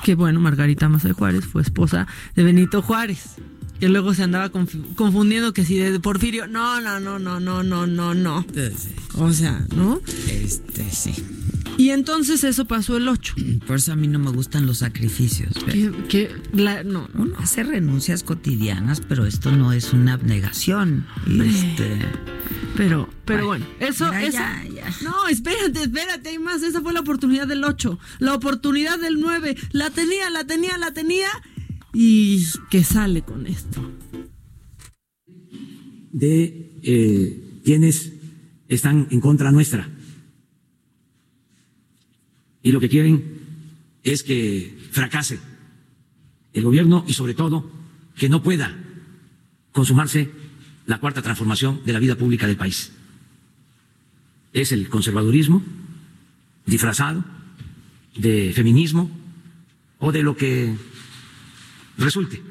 Que bueno, Margarita Maza de Juárez fue esposa de Benito Juárez, que luego se andaba confundiendo que si de Porfirio. No, no, no, no, no, no, no, no. O sea, ¿no? Este, sí. Y entonces eso pasó el 8. Por eso a mí no me gustan los sacrificios. Que, que la, no. Hace renuncias cotidianas, pero esto no es una abnegación. Este... Pero, pero bueno, eso, mira, eso ya, ya. No, espérate, espérate, hay más. Esa fue la oportunidad del 8. La oportunidad del 9. La tenía, la tenía, la tenía y que sale con esto. De eh, quienes están en contra nuestra y lo que quieren es que fracase el gobierno y sobre todo que no pueda consumarse la cuarta transformación de la vida pública del país. Es el conservadurismo disfrazado de feminismo o de lo que resulte.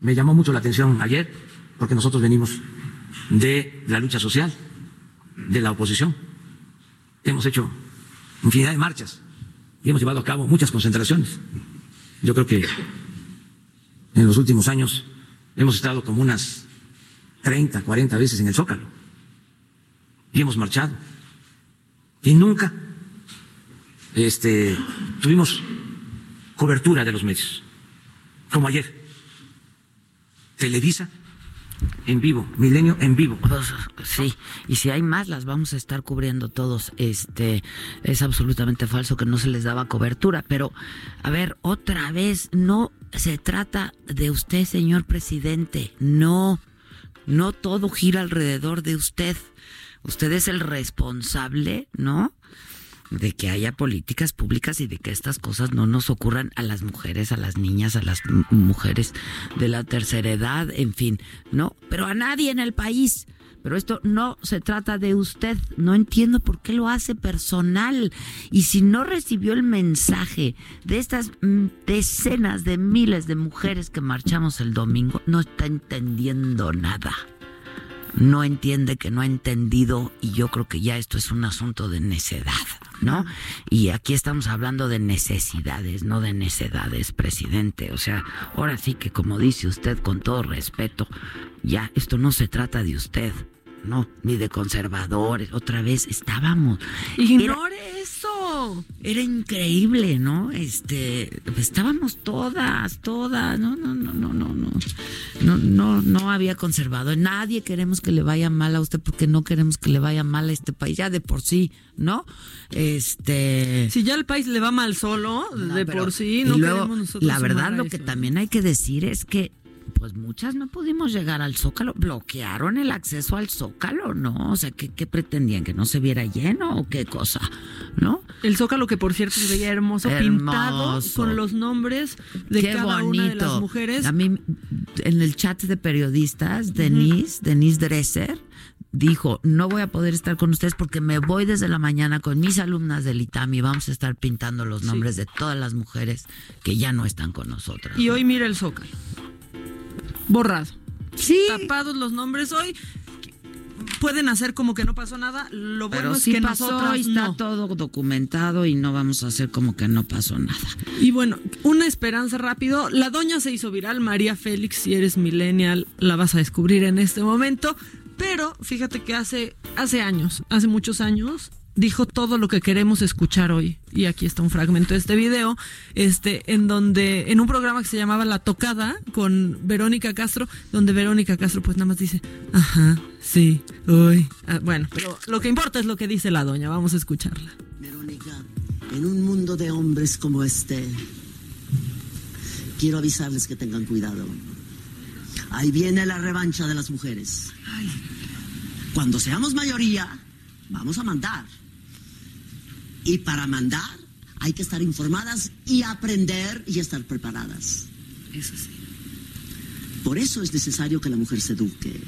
Me llamó mucho la atención ayer porque nosotros venimos de la lucha social, de la oposición. Hemos hecho infinidad de marchas y hemos llevado a cabo muchas concentraciones. Yo creo que en los últimos años hemos estado como unas 30, 40 veces en el Zócalo y hemos marchado. Y nunca este, tuvimos cobertura de los medios, como ayer. Televisa en vivo, Milenio en vivo. Sí, y si hay más las vamos a estar cubriendo todos. Este es absolutamente falso que no se les daba cobertura, pero a ver, otra vez no se trata de usted, señor presidente. No. No todo gira alrededor de usted. Usted es el responsable, ¿no? De que haya políticas públicas y de que estas cosas no nos ocurran a las mujeres, a las niñas, a las mujeres de la tercera edad, en fin, no, pero a nadie en el país. Pero esto no se trata de usted. No entiendo por qué lo hace personal. Y si no recibió el mensaje de estas mm, decenas de miles de mujeres que marchamos el domingo, no está entendiendo nada no entiende que no ha entendido y yo creo que ya esto es un asunto de necedad, ¿no? Y aquí estamos hablando de necesidades, no de necedades, presidente. O sea, ahora sí que como dice usted con todo respeto, ya esto no se trata de usted, no, ni de conservadores. Otra vez estábamos. Ignore eso. Era increíble, ¿no? Este, estábamos todas, todas. No, no, no, no, no, no. No, no, no había conservador. Nadie queremos que le vaya mal a usted porque no queremos que le vaya mal a este país ya de por sí, ¿no? Este. Si ya el país le va mal solo, de por sí, no queremos nosotros. La verdad, lo que también hay que decir es que pues muchas no pudimos llegar al Zócalo, bloquearon el acceso al Zócalo, ¿no? O sea, ¿qué, pretendían? ¿Que no se viera lleno o qué cosa? ¿No? El Zócalo que por cierto se veía hermoso, pintado con los nombres de cada una de las mujeres. A mí, en el chat de periodistas, Denise, Denise Dresser, dijo, no voy a poder estar con ustedes porque me voy desde la mañana con mis alumnas del ITAM y vamos a estar pintando los nombres de todas las mujeres que ya no están con nosotras. Y hoy mira el Zócalo borrado. Sí. Tapados los nombres hoy. pueden hacer como que no pasó nada. Lo bueno Pero es sí que pasó y está no. todo documentado y no vamos a hacer como que no pasó nada. Y bueno, una esperanza rápido. La doña se hizo viral, María Félix, si eres millennial, la vas a descubrir en este momento. Pero fíjate que hace, hace años, hace muchos años, dijo todo lo que queremos escuchar hoy. Y aquí está un fragmento de este video, este, en donde, en un programa que se llamaba La Tocada, con Verónica Castro, donde Verónica Castro pues nada más dice, ajá, sí, uy. Ah, bueno, pero lo que importa es lo que dice la doña, vamos a escucharla. Verónica, en un mundo de hombres como este, quiero avisarles que tengan cuidado. Ahí viene la revancha de las mujeres. Cuando seamos mayoría, vamos a mandar. Y para mandar hay que estar informadas y aprender y estar preparadas. Eso sí. Por eso es necesario que la mujer se eduque.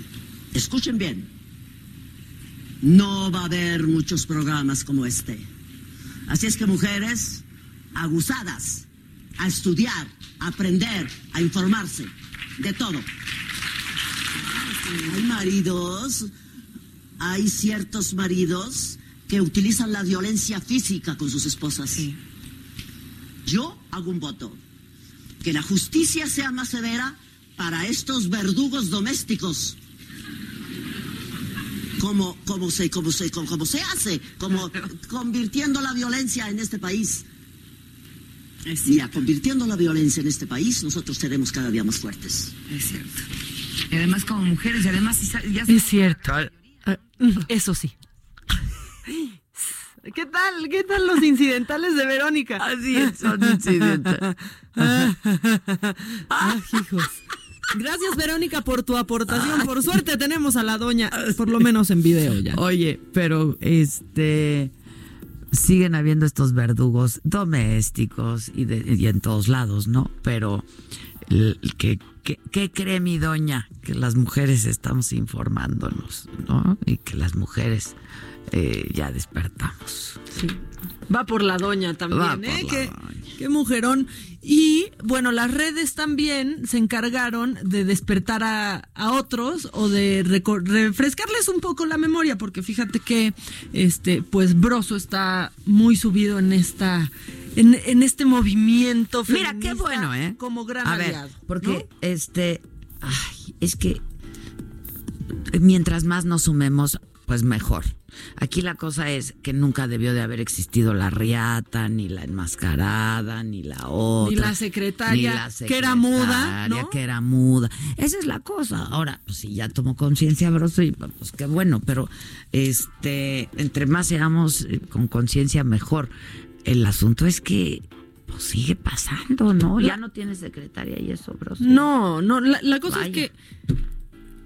Escuchen bien. No va a haber muchos programas como este. Así es que mujeres, aguzadas, a estudiar, a aprender, a informarse, de todo. Hay maridos, hay ciertos maridos que utilizan la violencia física con sus esposas. Yo hago un voto. Que la justicia sea más severa para estos verdugos domésticos. Como, como, se, como, se, como, como se hace, como convirtiendo la violencia en este país. Y a convirtiendo la violencia en este país, nosotros seremos cada día más fuertes. Es cierto. Y además como mujeres, y además ya Es cierto. Ah, Eso sí. ¿Qué tal? ¿Qué tal los incidentales de Verónica? Así es, son incidentales. Ah, hijos. Gracias, Verónica, por tu aportación. Por suerte tenemos a la doña, por lo menos en video ya. Oye, pero este siguen habiendo estos verdugos domésticos y, de- y en todos lados, ¿no? Pero que, que- ¿qué cree mi doña? Que las mujeres estamos informándonos, ¿no? Y que las mujeres eh, ya despertamos. Sí. Va por la doña también, Va por ¿eh? la Qué, qué mujerón. Y bueno, las redes también se encargaron de despertar a, a otros o de refrescarles un poco la memoria, porque fíjate que este, pues Broso está muy subido en esta, en, en este movimiento Mira, feminista qué bueno, ¿eh? Como gran A ver, porque este, ay, es que mientras más nos sumemos, pues mejor. Aquí la cosa es que nunca debió de haber existido la riata, ni la enmascarada, ni la otra. Ni la secretaria, ni la que era muda, secretaria, ¿no? que era muda. Esa es la cosa. Ahora, pues si ya tomó conciencia, Broso, y pues qué bueno, pero este, entre más seamos eh, con conciencia, mejor. El asunto es que pues, sigue pasando, ¿no? Ya no tiene secretaria y eso, Broso. No, no, la, la cosa Vaya. es que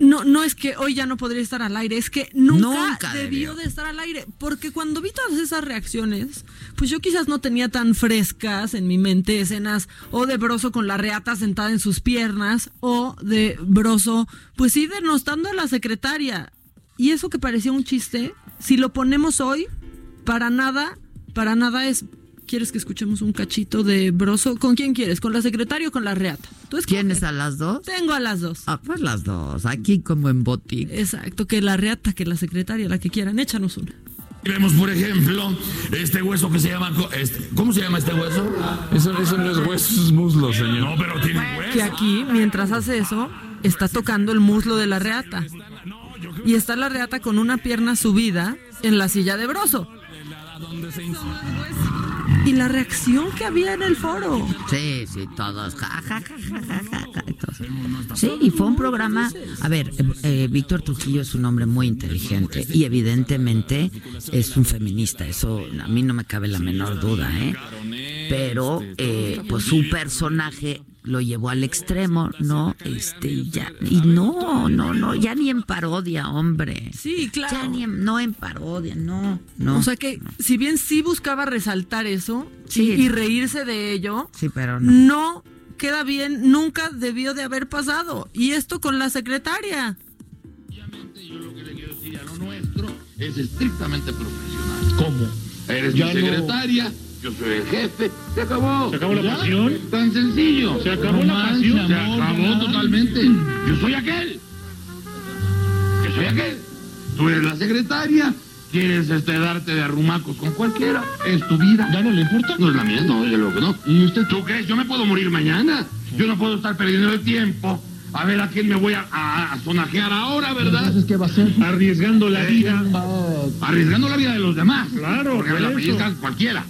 no, no es que hoy ya no podría estar al aire, es que nunca, Nunca debió debió. de estar al aire. Porque cuando vi todas esas reacciones, pues yo quizás no tenía tan frescas en mi mente escenas o de Broso con la reata sentada en sus piernas o de Broso, pues sí, denostando a la secretaria. Y eso que parecía un chiste, si lo ponemos hoy, para nada, para nada es. ¿Quieres que escuchemos un cachito de Broso? ¿Con quién quieres? ¿Con la secretaria o con la reata? ¿Tú ¿Tienes a las dos? Tengo a las dos. Ah, pues las dos. Aquí como en botín. Exacto, que la reata, que la secretaria, la que quieran. Échanos una. Vemos, por ejemplo, este hueso que se llama. este- ¿Cómo se llama este hueso? Eso, eso no es hueso, eso es muslo, señor. No, pero tiene hueso. Que aquí, mientras hace eso, está tocando el muslo de la reata. Y está la reata con una pierna subida en la silla de broso. Y la reacción que había en el foro. Sí, sí, todos. ja, ja, ja, ja, ja, ja, ja, y todos. Sí, y fue un programa. A ver, eh, eh, Víctor Trujillo es un hombre muy inteligente y evidentemente es un feminista. Eso a mí no me cabe la menor duda, ¿eh? Pero, eh, pues su personaje lo llevó al extremo, ¿no? Este, y ya. Y no, no, no, ya ni en parodia, hombre. Sí, claro. Ya ni en- no en parodia, no, no. o sea que, si bien sí buscaba resaltar eso Sí. y, y reírse de ello, Sí, pero no. no queda bien, nunca debió de haber pasado. Y esto con la secretaria. es estrictamente profesional. ¿Cómo? Eres Ya mi no- secretaria, yo soy el jefe. Se acabó. ¿Se acabó la ¿Ya? pasión? Tan sencillo. ¿Se acabó la pasión? Se acabó ¿verdad? totalmente. Yo soy aquel. Yo soy aquel. Tú eres la secretaria, quieres este, darte de arrumacos con cualquiera, es tu vida. ¿Ya no le importa? No es la mía, no, desde luego que no. ¿Y usted? ¿Tú crees? Yo me puedo morir mañana. Yo no puedo estar perdiendo el tiempo. A ver a quién me voy a, a, a sonajear ahora, ¿verdad? Entonces, ¿qué va a hacer? Arriesgando la Eh, vida. ah, Arriesgando la vida de los demás. Claro, Porque por la pellizcan cualquiera.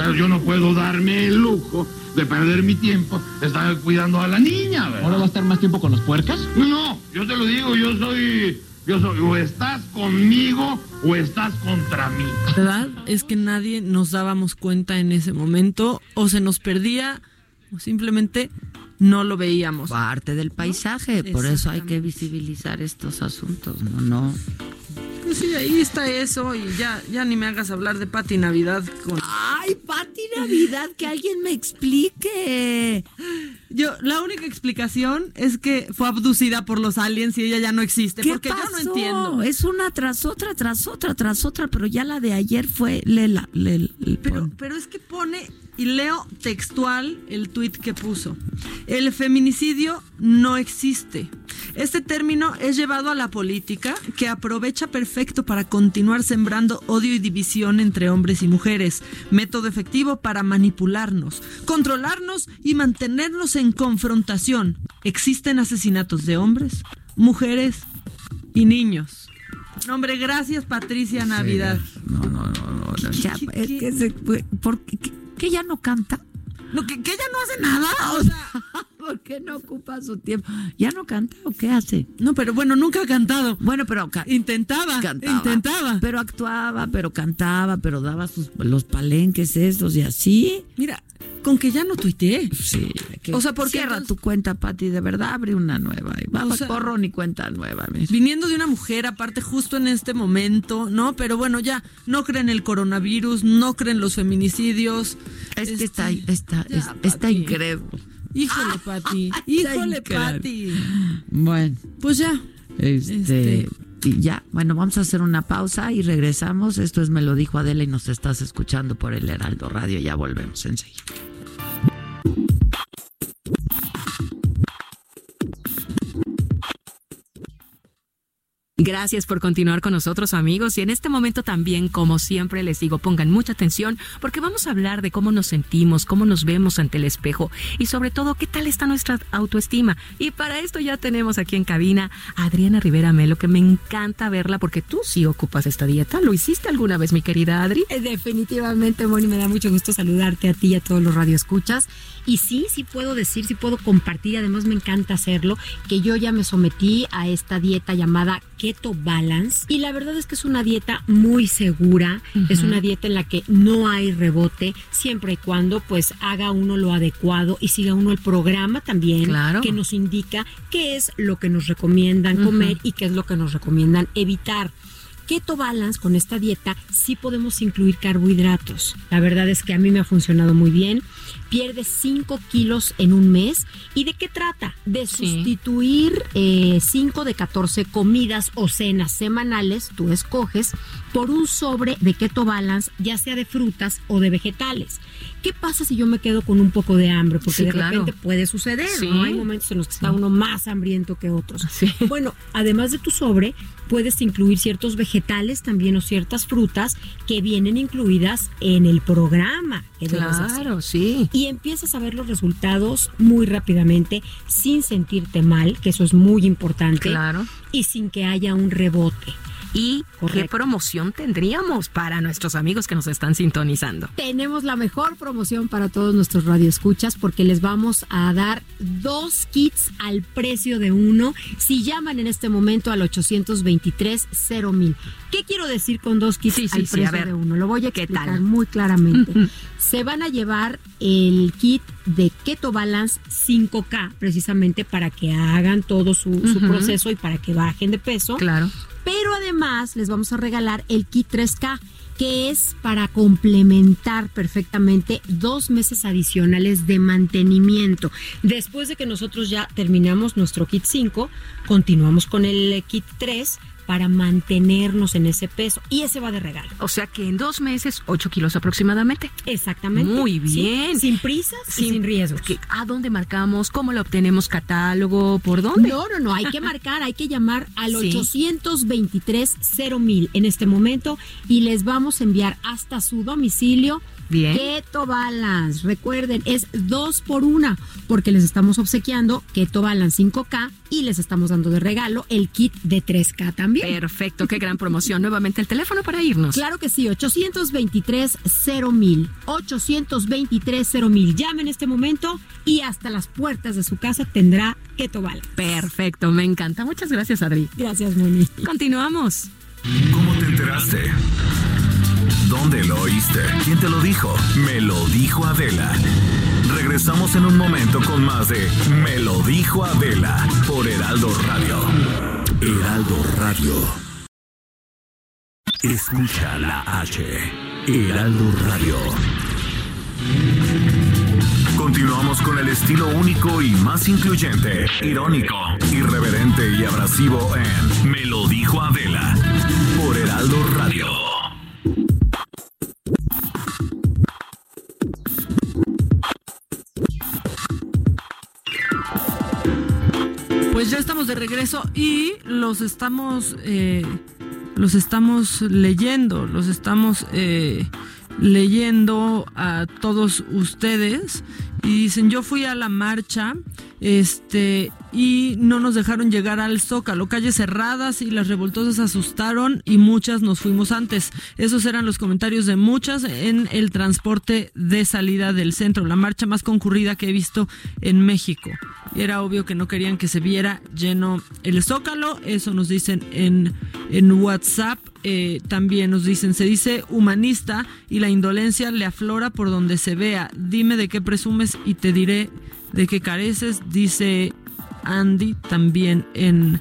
Pero yo no puedo darme el lujo de perder mi tiempo de estar cuidando a la niña, ¿verdad? ¿Ahora va a estar más tiempo con los puercas? No, no, yo te lo digo, yo soy, yo soy, o estás conmigo o estás contra mí. La verdad es que nadie nos dábamos cuenta en ese momento o se nos perdía o simplemente no lo veíamos. Parte del paisaje, por eso hay que visibilizar estos asuntos, no, no. Sí, ahí está eso y ya, ya ni me hagas hablar de Pati Navidad con... Ay, Pati Navidad, que alguien me explique. Yo, la única explicación es que fue abducida por los aliens y ella ya no existe, ¿Qué porque pasó? yo no entiendo. Es una tras otra, tras otra, tras otra, pero ya la de ayer fue lela, lela, Pero, pero es que pone, y leo textual el tuit que puso. El feminicidio no existe. Este término es llevado a la política que aprovecha perfecto para continuar sembrando odio y división entre hombres y mujeres. Método efectivo para manipularnos, controlarnos y mantenernos en confrontación. Existen asesinatos de hombres, mujeres y niños. No, hombre, gracias Patricia Navidad. No, no, no, no. no, ya, es que se ¿por qué- que ya no canta? No, que, que ella no hace nada. O sea, ¿Por qué no ocupa su tiempo? ¿Ya no canta o qué hace? no, pero bueno, nunca ha cantado. Bueno, pero ca- Intentaba, cantaba. intentaba. Pero actuaba, pero cantaba, pero daba sus, los palenques estos y así. Mira, con que ya no tuiteé. Sí. que O sea, porque cierra entonces- tu cuenta, Pati, de verdad abre una nueva. Y va O sea- corro ni cuenta nueva. mira. Viniendo de una mujer, aparte justo en este momento, ¿no? Pero bueno, ya no creen el coronavirus, no creen los feminicidios. Es Este, que está, está, ya, es- está Pati. increíble. Híjole, Pati. Está Híjole. Pati. Bueno, Pues ya. este, Este. Y ya, bueno, vamos a hacer una pausa y regresamos. Esto es Me lo dijo Adela y nos estás escuchando por el Heraldo Radio. Ya volvemos enseguida. Gracias por continuar con nosotros amigos y en este momento también, como siempre les digo, pongan mucha atención porque vamos a hablar de cómo nos sentimos, cómo nos vemos ante el espejo y sobre todo qué tal está nuestra autoestima. Y para esto ya tenemos aquí en cabina a Adriana Rivera Melo, que me encanta verla porque tú sí ocupas esta dieta. ¿Lo hiciste alguna vez, mi querida Adri? Eh, Definitivamente, Moni, me da mucho gusto saludarte a ti y a todos los radioescuchas. Y sí, sí puedo decir, sí puedo compartir, además me encanta hacerlo, que yo ya me sometí a esta dieta llamada Keto Balance. Y la verdad es que es una dieta muy segura, es una dieta en la que no hay rebote, siempre y cuando pues haga uno lo adecuado y siga uno el programa también Claro. que nos indica qué es lo que nos recomiendan comer y qué es lo que nos recomiendan evitar. Keto Balance, con esta dieta, sí podemos incluir carbohidratos. La verdad es que a mí me ha funcionado muy bien. Pierdes 5 kilos en un mes. ¿Y de qué trata? De sustituir 5 de 14 comidas o cenas semanales, tú escoges, por un sobre de Keto Balance, ya sea de frutas o de vegetales. ¿Qué pasa si yo me quedo con un poco de hambre? Porque Sí, de claro. repente puede suceder, Sí. ¿no? Hay momentos en los que está uno más hambriento que otros. Bueno, además de tu sobre, puedes incluir ciertos vegetales también o ciertas frutas que vienen incluidas en el programa. que. Claro, sí. Y empiezas a ver los resultados muy rápidamente, sin sentirte mal, que eso es muy importante. Claro. Y sin que haya un rebote. ¿Y qué promoción tendríamos para nuestros amigos que nos están sintonizando? Tenemos la mejor promoción para todos nuestros radioescuchas porque les vamos a dar dos kits al precio de uno si llaman en este momento al 823 mil. ¿Qué quiero decir con dos kits Sí, al sí, precio ver, de uno? Lo voy a ¿qué explicar tal? muy claramente. Se van a llevar el kit de Keto Balance 5K precisamente para que hagan todo su, proceso y para que bajen de peso. Claro. Pero además les vamos a regalar el kit 3K, que es para complementar perfectamente dos meses adicionales de mantenimiento. Después de que nosotros ya terminamos nuestro kit 5, continuamos con el kit 3 para mantenernos en ese peso. Y ese va de regalo. O sea que en dos meses, 8 kilos aproximadamente. Exactamente. Muy Sí, bien. sin prisas y sin riesgos. ¿Qué- ¿A dónde marcamos? ¿Cómo lo obtenemos? ¿Catálogo? ¿Por dónde? No, no, no, hay que marcar, hay que llamar al Sí. 823 mil en este momento y les vamos a enviar hasta su domicilio Bien. Keto Balance. Recuerden, es dos por una, porque les estamos obsequiando Keto Balance 5K y les estamos dando de regalo el kit de 3K también. Perfecto, qué gran promoción. Nuevamente el teléfono para irnos. Claro que sí, 823 mil 823 mil Llame en este momento y hasta las puertas de su casa tendrá Keto Balance. Perfecto, me encanta. Muchas gracias, Adri. Gracias, Moni. Continuamos. ¿Cómo te enteraste? ¿Dónde lo oíste? ¿Quién te lo dijo? Me lo dijo Adela. Regresamos en un momento con más de Me lo dijo Adela por Heraldo Radio. Heraldo Radio. Escucha la H. Heraldo Radio. Continuamos con el estilo único y más incluyente, irónico, irreverente y abrasivo en Me lo dijo Adela por Heraldo Radio. Pues ya estamos de regreso y los estamos, eh, los estamos leyendo, los estamos eh, leyendo a todos ustedes. Y dicen yo fui a la marcha, este y no nos dejaron llegar al Zócalo, calles cerradas y las revoltosas asustaron y muchas nos fuimos antes. Esos eran los comentarios de muchas en el transporte de salida del centro, la marcha más concurrida que he visto en México. Era obvio que no querían que se viera lleno el Zócalo, eso nos dicen en, en WhatsApp. Eh, también nos dicen, se dice humanista y la indolencia le aflora por donde se vea. Dime de qué presumes y te diré de qué careces, dice Andy también en,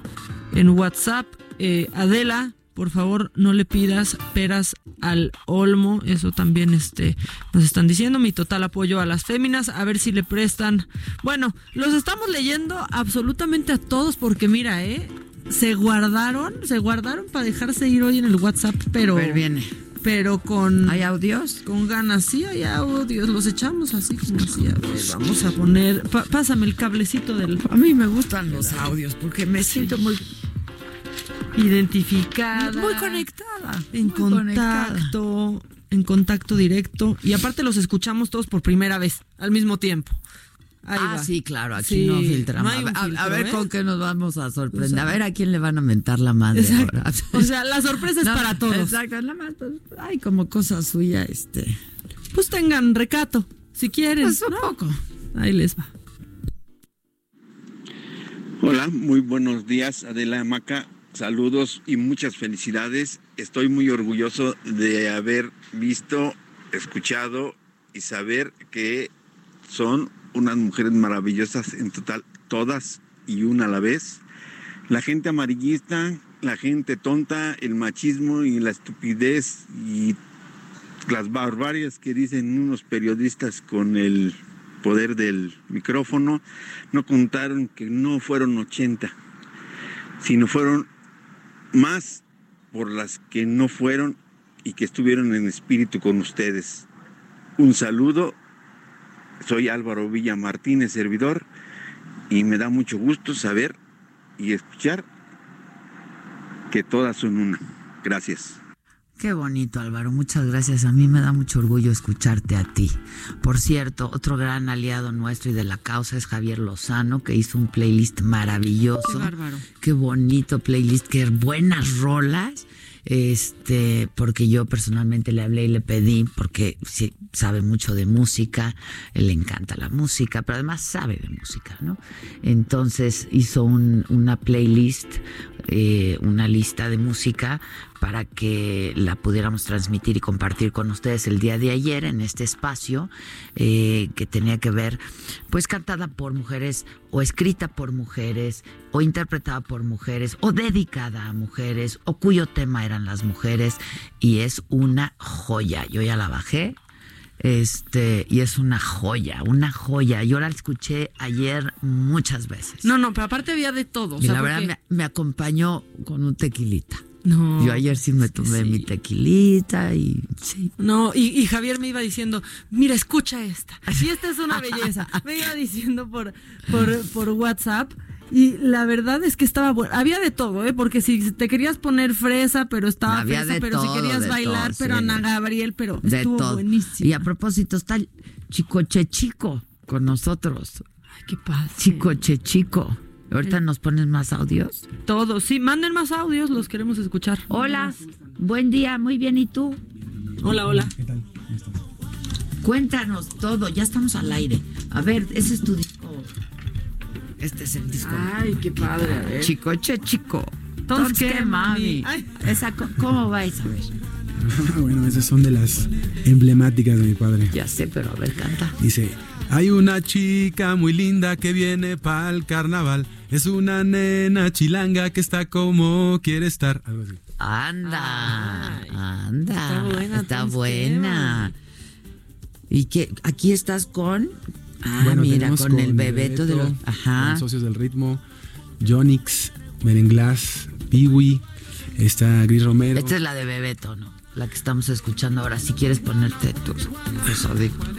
en WhatsApp. Eh, Adela, por favor, no le pidas peras al olmo. Eso también este, nos están diciendo. Mi total apoyo a las féminas. A ver si le prestan. Bueno, los estamos leyendo absolutamente a todos porque mira, ¿eh? Se guardaron, se guardaron para dejarse ir hoy en el WhatsApp, pero... Ver, viene. Pero con... ¿Hay audios? Con ganas, sí hay audios. Los echamos así como así. A ver, vamos a poner... pa- pásame el cablecito del... A mí me gustan los audios porque me siento muy identificada. Muy conectada. En muy conectada. contacto, en contacto directo. Y aparte los escuchamos todos por primera vez, al mismo tiempo. Ahí ah, va. sí, claro, aquí Sí, no filtramos. no hay un a, ver ¿eh? con qué nos vamos a sorprender. O sea, a ver a quién le van a mentar la madre Exacto. ahora. O sea, la sorpresa es No, para todos. Exacto, nada más. pues, Hay como cosa suya, este. Pues tengan recato, si quieren. Pues un ¿no? poco. Ahí les va. Hola, muy buenos días, Adela Maca. Saludos y muchas felicidades. Estoy muy orgulloso de haber visto, escuchado y saber que son unas mujeres maravillosas en total, todas y una a la vez. La gente amarillista, la gente tonta, el machismo y la estupidez y las barbarias que dicen unos periodistas con el poder del micrófono, no contaron que no fueron 80, sino fueron más por las que no fueron y que estuvieron en espíritu con ustedes. Un saludo, soy Álvaro Villa Martínez, servidor, y me da mucho gusto saber y escuchar que todas son una. Gracias. Qué bonito, Álvaro. Muchas gracias. A mí me da mucho orgullo escucharte a ti. Por cierto, otro gran aliado nuestro y de la causa es Javier Lozano, que hizo un playlist maravilloso. Qué bárbaro. Qué bonito playlist, qué buenas rolas. Este, porque yo personalmente le hablé y le pedí, porque sabe mucho de música, le encanta la música, pero además sabe de música, ¿no? Entonces hizo un- una playlist, eh, una lista de música para que la pudiéramos transmitir y compartir con ustedes el día de ayer en este espacio eh, que tenía que ver, pues cantada por mujeres o escrita por mujeres o interpretada por mujeres o dedicada a mujeres o cuyo tema eran las mujeres y es una joya. Yo ya la bajé. Este, y es una joya, una joya. Yo la escuché ayer muchas veces. No, no, pero aparte había de todo. o y sea, la verdad me, me acompañó con un tequilita. No. Yo ayer sí me tomé mi tequilita y sí. No, y, y Javier me iba diciendo, mira, escucha esta. Y esta es una belleza. Me iba diciendo por, por, por WhatsApp. Y la verdad es que estaba bueno. Había de todo, ¿eh? Porque si te querías poner fresa, pero estaba Había fresa, de pero todo, si querías bailar, todo, pero sí. Ana Gabriel, pero de estuvo todo. buenísimo. Y a propósito, está el Chico Che Chico con nosotros. Ay, qué padre. Chico Che Chico. Ahorita nos ponen más audios. Todos, sí, manden más audios, los queremos escuchar. Hola, buen día, muy bien, ¿y tú? Hola, hola. Cuéntanos todo, ya estamos al aire. A ver, ese es tu disco. Este es el disco. Ay, qué padre, a ver. Chico Che Chico. Entonces, ¿qué, ¿qué, mami? Ay. Esa, ¿Cómo vais a ver? bueno, esas son de las emblemáticas de mi padre. Ya sé, pero a ver, canta. Dice, hay una chica muy linda que viene pa'l carnaval. Es una nena chilanga que está como quiere estar. Algo así. Anda, anda. Está buena, Está buena. ¿Y qué? ¿Aquí estás con? Ah, Bueno, mira, con, el bebeto de los... con Ajá. Socios del Ritmo, Jonix, Merenglas, Piwi, está Gris Romero. Esta es la de Bebeto, ¿no? La que estamos escuchando ahora. Si quieres ponerte tus, tus audífonos.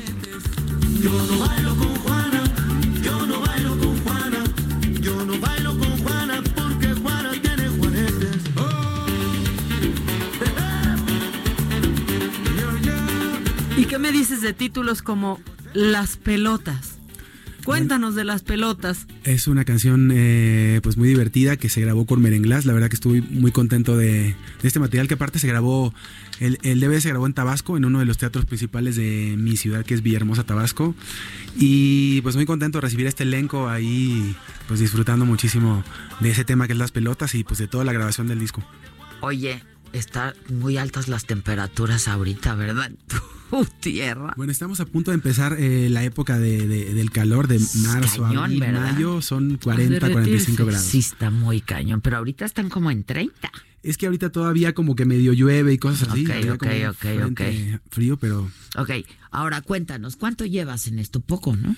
Yo no bailo con Juana, qué me dices de títulos como Las pelotas? Cuéntanos de las pelotas. Es una canción eh, pues muy divertida que se grabó con Merenglas. La verdad que estoy muy contento de, de este material que aparte se grabó, el, el DVD se grabó en Tabasco, en uno de los teatros principales de mi ciudad que es Villahermosa, Tabasco. Y pues muy contento de recibir este elenco ahí, pues disfrutando muchísimo de ese tema que es las pelotas y pues de toda la grabación del disco. Oye, están muy altas las temperaturas ahorita, ¿verdad? Tierra. Bueno, estamos a punto de empezar eh, la época de- de- del calor de marzo, Cañón, abril, ¿verdad? mayo, son 40, 45 grados. Sí, está muy cañón, pero ahorita están como en 30. Es que ahorita todavía como que medio llueve y cosas así. Ok, ok, ok, frente Frío, pero... Ok, ahora cuéntanos, ¿cuánto llevas en esto? Poco, ¿no?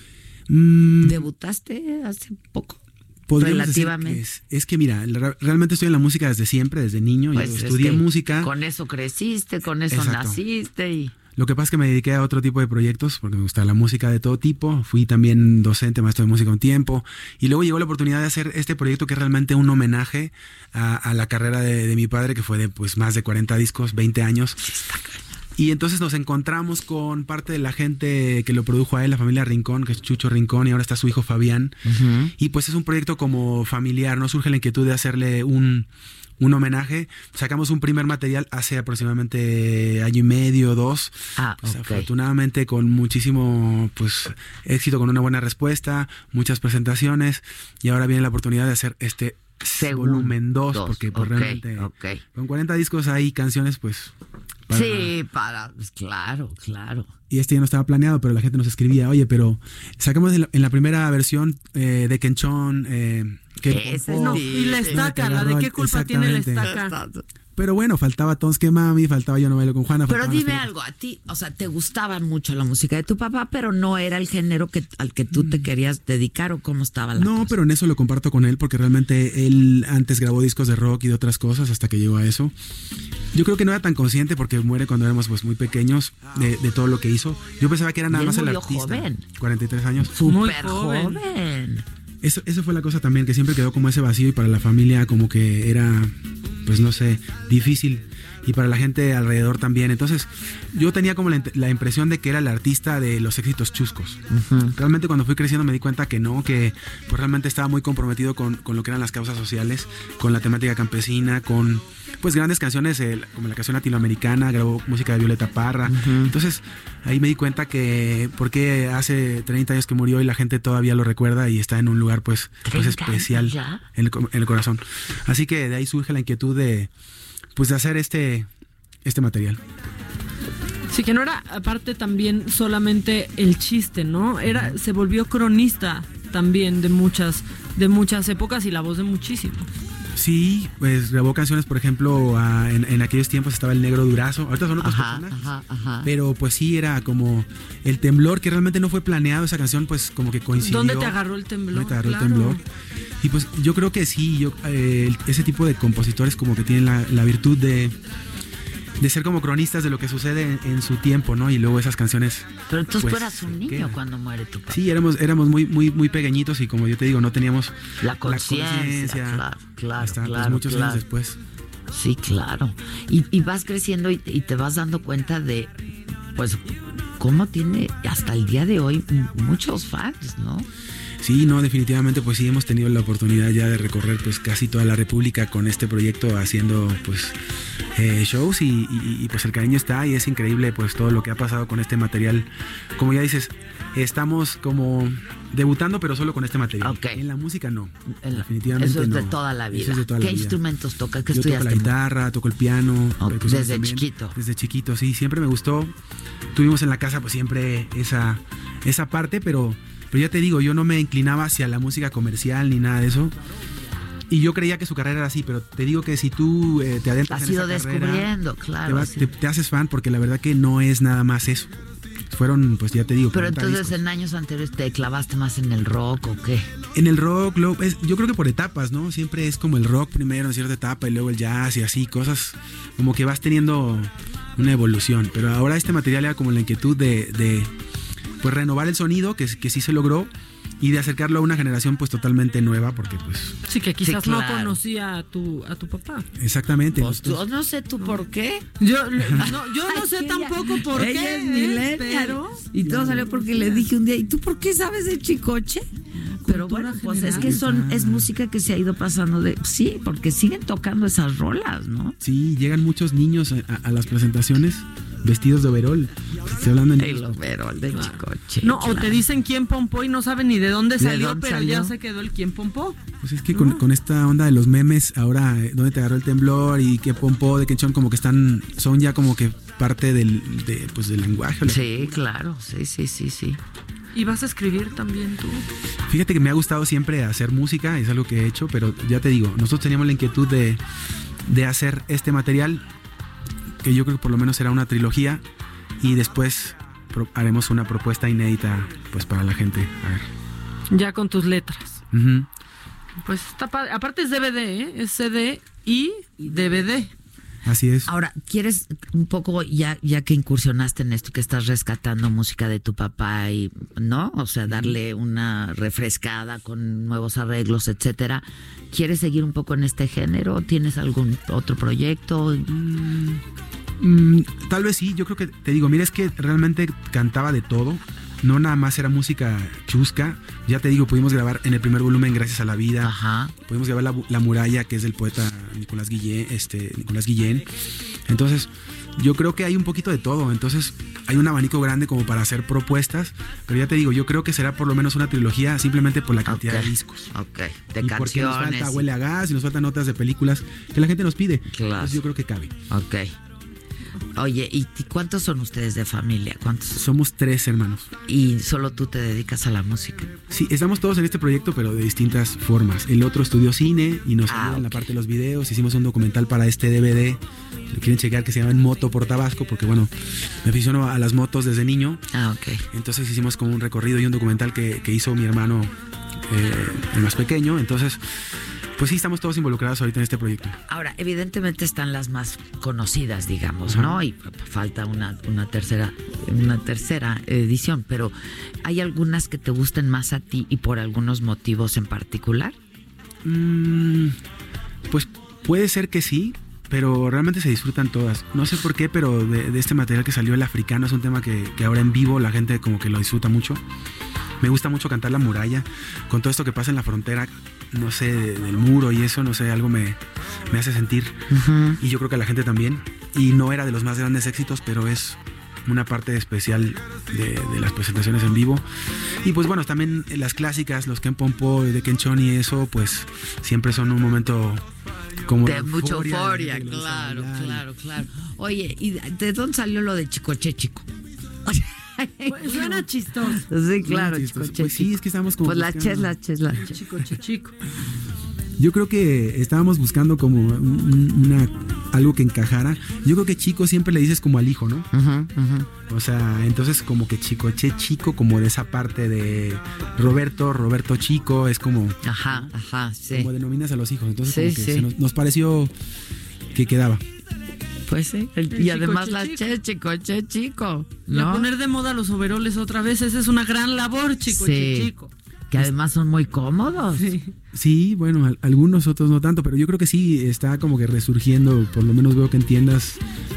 Mm, ¿Debutaste hace poco? Podríamos relativamente. que es, es que mira, realmente estoy en la música desde siempre, desde niño. Pues Yo es estudié que música. Con eso creciste, con eso Exacto. naciste y... Lo que pasa es que me dediqué a otro tipo de proyectos porque me gusta la música de todo tipo. Fui también docente, maestro de música un tiempo. Y luego llegó la oportunidad de hacer este proyecto que es realmente un homenaje a, a la carrera de, de mi padre, que fue de pues más de 40 discos, 20 años. Y entonces nos encontramos con parte de la gente que lo produjo a él, la familia Rincón, que es Chucho Rincón, y ahora está su hijo Fabián. Y pues es un proyecto como familiar, ¿no? Surge la inquietud de hacerle un, un homenaje. Sacamos un primer material hace aproximadamente año y medio, dos. Ah, Pues. Afortunadamente con muchísimo pues éxito, con una buena respuesta, muchas presentaciones. Y ahora viene la oportunidad de hacer este volumen 2, dos, porque pues, ok, realmente con 40 discos hay canciones, pues... para- Sí, para... pues, claro, claro. y este ya no estaba planeado, pero la gente nos escribía, oye, pero sacamos en la, en la primera versión eh, de Kenchon, eh, que Ese no, y la estaca, la de qué culpa tiene la estaca. Pero bueno, faltaba Tons que Mami, faltaba Yo no bailo con Juana. Pero dime algo, a ti, o sea, te gustaba mucho la música de tu papá, pero no era el género que, al que tú te querías dedicar o cómo estaba la No, pero en eso lo comparto con él porque realmente él antes grabó discos de rock y de otras cosas hasta que llegó a eso. Yo creo que no era tan consciente porque muere cuando éramos pues muy pequeños de, de todo lo que hizo. Yo pensaba que era nada Y él más el artista. joven. 43 años. Súper joven. Eso, eso fue la cosa también, que siempre quedó como ese vacío y para la familia como que era, pues no sé, difícil. Y para la gente alrededor también. Entonces, yo tenía como la, la impresión de que era el artista de los éxitos chuscos. Realmente cuando fui creciendo me di cuenta que no, que pues realmente estaba muy comprometido con, con lo que eran las causas sociales, con la temática campesina, con pues grandes canciones eh, como la canción latinoamericana, grabó música de Violeta Parra. Entonces ahí me di cuenta que porque hace 30 años que murió y la gente todavía lo recuerda y está en un lugar pues, pues 30 especial en el, co- en el corazón. Así que de ahí surge la inquietud de pues de hacer este, este material. Sí, que no era aparte también solamente el chiste, ¿no? Era, se volvió cronista también de muchas, de muchas épocas y la voz de muchísimos. Sí, pues grabó canciones, por ejemplo, a- en, en aquellos tiempos estaba el Negro Durazo, ahorita son otras Ajá, personas. ajá, ajá. Pero pues sí, era como el temblor, que realmente no fue planeado esa canción, pues como que coincidió. ¿Dónde te agarró el temblor? ¿Dónde te agarró Claro. el temblor? Y pues yo creo que sí, yo eh, ese tipo de compositores como que tienen la, la virtud de, de ser como cronistas de lo que sucede en, en su tiempo, ¿no? Y luego esas canciones. Pero entonces pues, tú eras un niño quedan. cuando muere tu papá. Sí, éramos, éramos muy, muy, muy pequeñitos y como yo te digo, no teníamos La conciencia, claro, claro, hasta pues, claro, muchos claro. años después. Sí, claro. Y, y vas creciendo y, y te vas dando cuenta de, pues, cómo tiene hasta el día de hoy muchos fans, ¿no? Sí, no, definitivamente pues sí hemos tenido la oportunidad ya de recorrer pues casi toda la República con este proyecto haciendo pues eh, shows y, y- y, pues el cariño está y es increíble pues todo lo que ha pasado con este material. Como ya dices, estamos como debutando pero solo con este material. En la música no. definitivamente Eso es de no. toda la vida. Eso es de toda ¿Qué la instrumentos tocas? ¿Qué Yo toco la guitarra, toco el piano. percusiones desde también. chiquito. Desde chiquito, sí, siempre me gustó. Tuvimos en la casa pues siempre esa, esa parte, pero, pero ya te digo, yo no me inclinaba hacia la música comercial ni nada de eso. Y yo creía que su carrera era así, pero te digo que si tú eh, te adentras Has en ido esa carrera, descubriendo, te, claro. vas- sí. te- te haces fan porque la verdad que no es nada más eso. Fueron, pues ya te digo, Pero 40 entonces discos. en años anteriores te clavaste más en el rock o qué? En el rock, lo- es- yo creo que por etapas, ¿no? Siempre es como el rock primero en cierta etapa y luego el jazz y así, cosas como que vas teniendo una evolución. Pero ahora este material era como la inquietud de, de, pues renovar el sonido, que, que sí se logró, y de acercarlo a una generación pues totalmente nueva, porque pues Sí, que quizás Sí, no conocía a tu, a tu papá. exactamente. Pues no sé tú por qué. Yo, no, yo no sé tampoco por Ella qué, es ¿eh? millennial. pero... Y todo salió porque le dije un día, ¿y tú por qué sabes de Chicoche? Pero bueno, pues es que son es música que se ha ido pasando de sí, porque siguen tocando esas rolas, ¿no? Sí, llegan muchos niños a, a las presentaciones vestidos de overol. Estoy hablando en El overol de Chicoche. No, o te dicen quién pompó y no saben ni de dónde ¿De salió, dónde pero salió? ya se quedó el quién pompó. Pues es que con, con esta onda de los memes, ahora, eh, ¿dónde te agarró el temblor? Y que pompó, de quenchón, como que están, son ya como que parte del, de, pues, del lenguaje. Sí, claro, sí, sí, sí, sí. Y vas a escribir también tú. Fíjate que me ha gustado siempre hacer música, es algo que he hecho, pero ya te digo, nosotros teníamos la inquietud de, de hacer este material, que yo creo que por lo menos será una trilogía, y después haremos una propuesta inédita pues para la gente. A ver. Ya con tus letras. Pues está. Aparte es DVD, ¿eh? Es CD y DVD. Así es. Ahora, ¿quieres un poco, ya, ya que incursionaste en esto, que estás rescatando música de tu papá y, ¿no? O sea, darle una refrescada con nuevos arreglos, etcétera. ¿Quieres seguir un poco en este género? ¿Tienes algún otro proyecto? Mm, tal vez sí, yo creo que te digo, mira, es que realmente cantaba de todo. No nada más era música chusca. Ya te digo, pudimos grabar en el primer volumen Gracias a la Vida. Ajá. Pudimos grabar la, la muralla, que es del poeta Nicolás Guillén, este, Nicolás Guillén. Entonces, yo creo que hay un poquito de todo. Entonces, hay un abanico grande como para hacer propuestas. Pero ya te digo, yo creo que será por lo menos una trilogía simplemente por la cantidad de discos. Ok, de y porque nos falta Huele a Gas y nos faltan notas de películas que la gente nos pide. Claro. Entonces, yo creo que cabe. Ok. Oye, ¿y cuántos son ustedes de familia? ¿Cuántos? Somos tres hermanos. Y solo tú te dedicas a la música. Sí, estamos todos en este proyecto, pero de distintas formas. El otro estudió cine y nos Ah, ayuda en la parte de los videos. Hicimos un documental para este DVD. Lo quieren checar, que se llama En Moto por Tabasco, porque bueno, me aficiono a las motos desde niño. Ah, ok. Entonces hicimos como un recorrido y un documental que, que hizo mi hermano, eh, el más pequeño. Entonces, pues sí, estamos todos involucrados ahorita en este proyecto. Ahora, evidentemente están las más conocidas, digamos, Ajá. ¿no? Y falta una, una tercera, una tercera edición, pero ¿hay algunas que te gusten más a ti y por algunos motivos en particular? Mm, pues puede ser que sí, pero realmente se disfrutan todas. No sé por qué, pero de, de este material que salió el africano es un tema que, que ahora en vivo la gente como que lo disfruta mucho. Me gusta mucho cantar la muralla, con todo esto que pasa en la frontera, no sé, de- del muro y eso, no sé, algo me, me hace sentir. Y yo creo que a la gente también. Y no era de los más grandes éxitos, pero es una parte especial de, de las presentaciones en vivo. Y pues bueno, también las clásicas, los Ken Pompo de Ken Chon y eso, pues siempre son un momento como de mucha de la euforia, claro, claro, claro. Oye, ¿y de dónde salió lo de Chicoche Chico? Pues suena chistoso. Sí, claro, chistoso. Chicoche Pues sí, Chico. es que estamos como Pues la buscando- chesla, chesla. Chico, chico. Yo creo que estábamos buscando como un- una algo que encajara. Yo creo que chico siempre le dices como al hijo, ¿no? O sea, entonces como que chicoche chico, como de esa parte de Roberto, Roberto chico, es como... Ajá, ajá, sí. Como denominas a los hijos. Entonces Sí, como que sí. se nos, nos pareció que quedaba. Pues sí. El y además chico, la che, che, chico, che, chico. Y ¿no? poner de moda los overoles otra vez, esa es una gran labor, chico, Sí. chico. Que además son muy cómodos. Sí, bueno, al- algunos otros no tanto, pero yo creo que sí está como que resurgiendo, por lo menos veo que en tiendas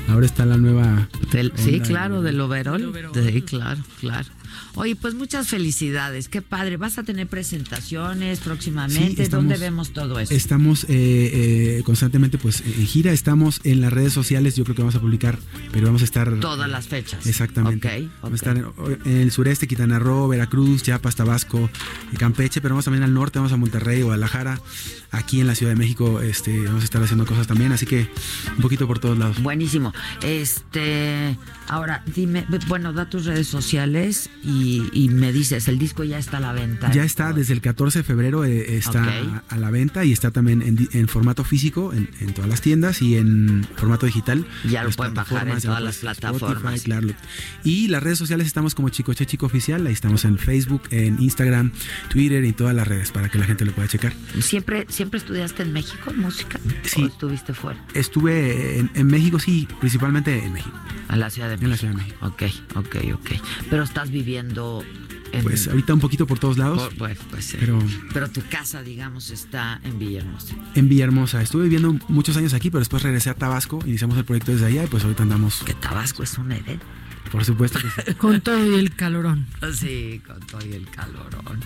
ahora está la nueva... Del- sí, claro, del overol. Sí, claro, claro. Oye, pues muchas felicidades, qué padre. ¿Vas a tener presentaciones próximamente? Sí, estamos- ¿Dónde vemos todo eso? Estamos eh, eh, constantemente pues en gira, estamos en las redes sociales, yo creo que vamos a publicar, pero vamos a estar... Todas las fechas. Exactamente. Ok, Vamos a estar en, en el sureste, Quintana Roo, Veracruz, Chiapas, Tabasco, Campeche, pero vamos también al norte, vamos a Monterrey, Guadalajara, aquí en la Ciudad de México, este, vamos a estar haciendo cosas también, así que un poquito por todos lados. Buenísimo. Este, ahora dime, bueno, da tus redes sociales y, y me dices, el disco ya está a la venta. Ya está, desde el 14 de febrero eh, está Ok. a la venta y está también en, en formato físico en, en todas las tiendas y en formato digital. Ya lo pueden bajar en todas las plataformas. Spotify, claro. Y las redes sociales estamos como Chicoche Chico Oficial, ahí estamos en Facebook, en Instagram, Twitter y todas las redes para que la gente lo pueda checar. ¿Siempre, ¿Siempre estudiaste en México música? Sí. ¿O estuviste fuera? Estuve en, en México, sí, principalmente en México. En la Ciudad de México. En la Ciudad de México. Ok, ok, ok. Pero estás viviendo en... Pues ahorita un poquito por todos lados. Por- pues, pues sí. Pero Pero tu casa, digamos, está en Villahermosa. en Villahermosa. Estuve viviendo muchos años aquí, pero después regresé a Tabasco, iniciamos el proyecto desde allá y pues ahorita andamos. Que Tabasco es un edén. Por supuesto que sí. Con todo y el calorón. Sí, con todo y el calorón.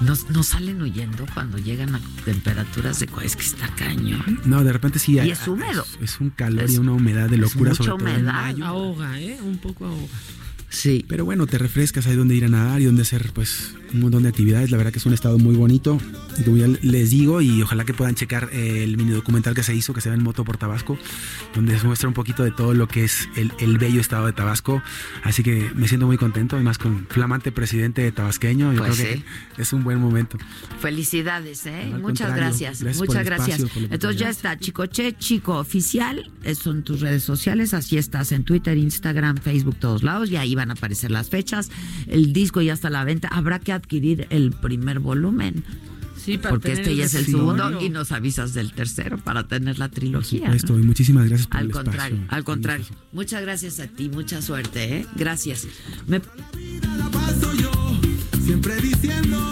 Nos, nos salen huyendo cuando llegan a temperaturas de... Es que está cañón. No, de repente sí. Y hay- es húmedo. Es, es un calor Es- y una humedad de es locura mucha sobre todo en humedad. mayo. Ahoga, ¿eh? Un poco ahoga. Sí. Pero bueno, te refrescas, hay donde ir a nadar y donde hacer pues un montón de actividades. La verdad que es un estado muy bonito. Y como ya les digo, y ojalá que puedan checar el mini documental que se hizo, que se ve en Moto por Tabasco, donde se muestra un poquito de todo lo que es el, el bello estado de Tabasco. Así que me siento muy contento, además con flamante presidente tabasqueño. Yo Pues creo sí. que es un buen momento. Felicidades, ¿eh? Muchas gracias. gracias Muchas gracias. espacio, Entonces ya está, Chicoche Chico Oficial, son tus redes sociales, así estás en Twitter, Instagram, Facebook, todos lados, y ahí van a aparecer las fechas. El disco ya está a la venta. Habrá que adquirir el primer volumen. Sí, para Porque este ya es el segundo y nos avisas del tercero para tener la trilogía. Por supuesto, ¿no? y muchísimas gracias por Al el contrario, espacio. al contrario. Muchas gracias a ti, mucha suerte, ¿eh? Gracias. Me- Siempre diciendo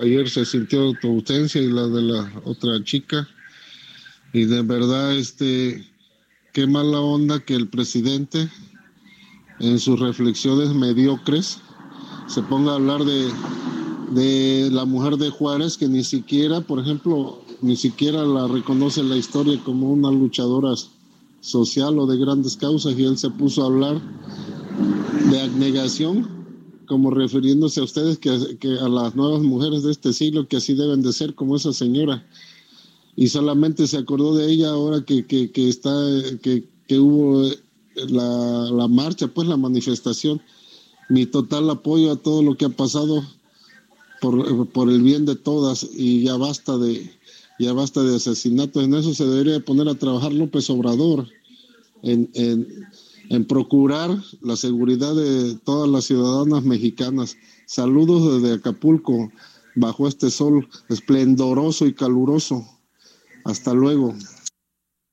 Ayer se sintió tu ausencia y la de la otra chica. Y de verdad, este, qué mala onda que el presidente, en sus reflexiones mediocres, se ponga a hablar de, de la mujer de Juárez, que ni siquiera, por ejemplo, ni siquiera la reconoce la historia como una luchadora social o de grandes causas, y él se puso a hablar de abnegación como refiriéndose a ustedes que, a las nuevas mujeres de este siglo que así deben de ser como esa señora. Y solamente se acordó de ella ahora que, que, está que, que hubo la, la marcha pues la manifestación. Mi total apoyo a todo lo que ha pasado por, por el bien de todas y ya basta de ya basta de asesinatos. En eso se debería poner a trabajar López Obrador en, en procurar la seguridad de todas las ciudadanas mexicanas. Saludos desde Acapulco, bajo este sol esplendoroso y caluroso. Hasta luego.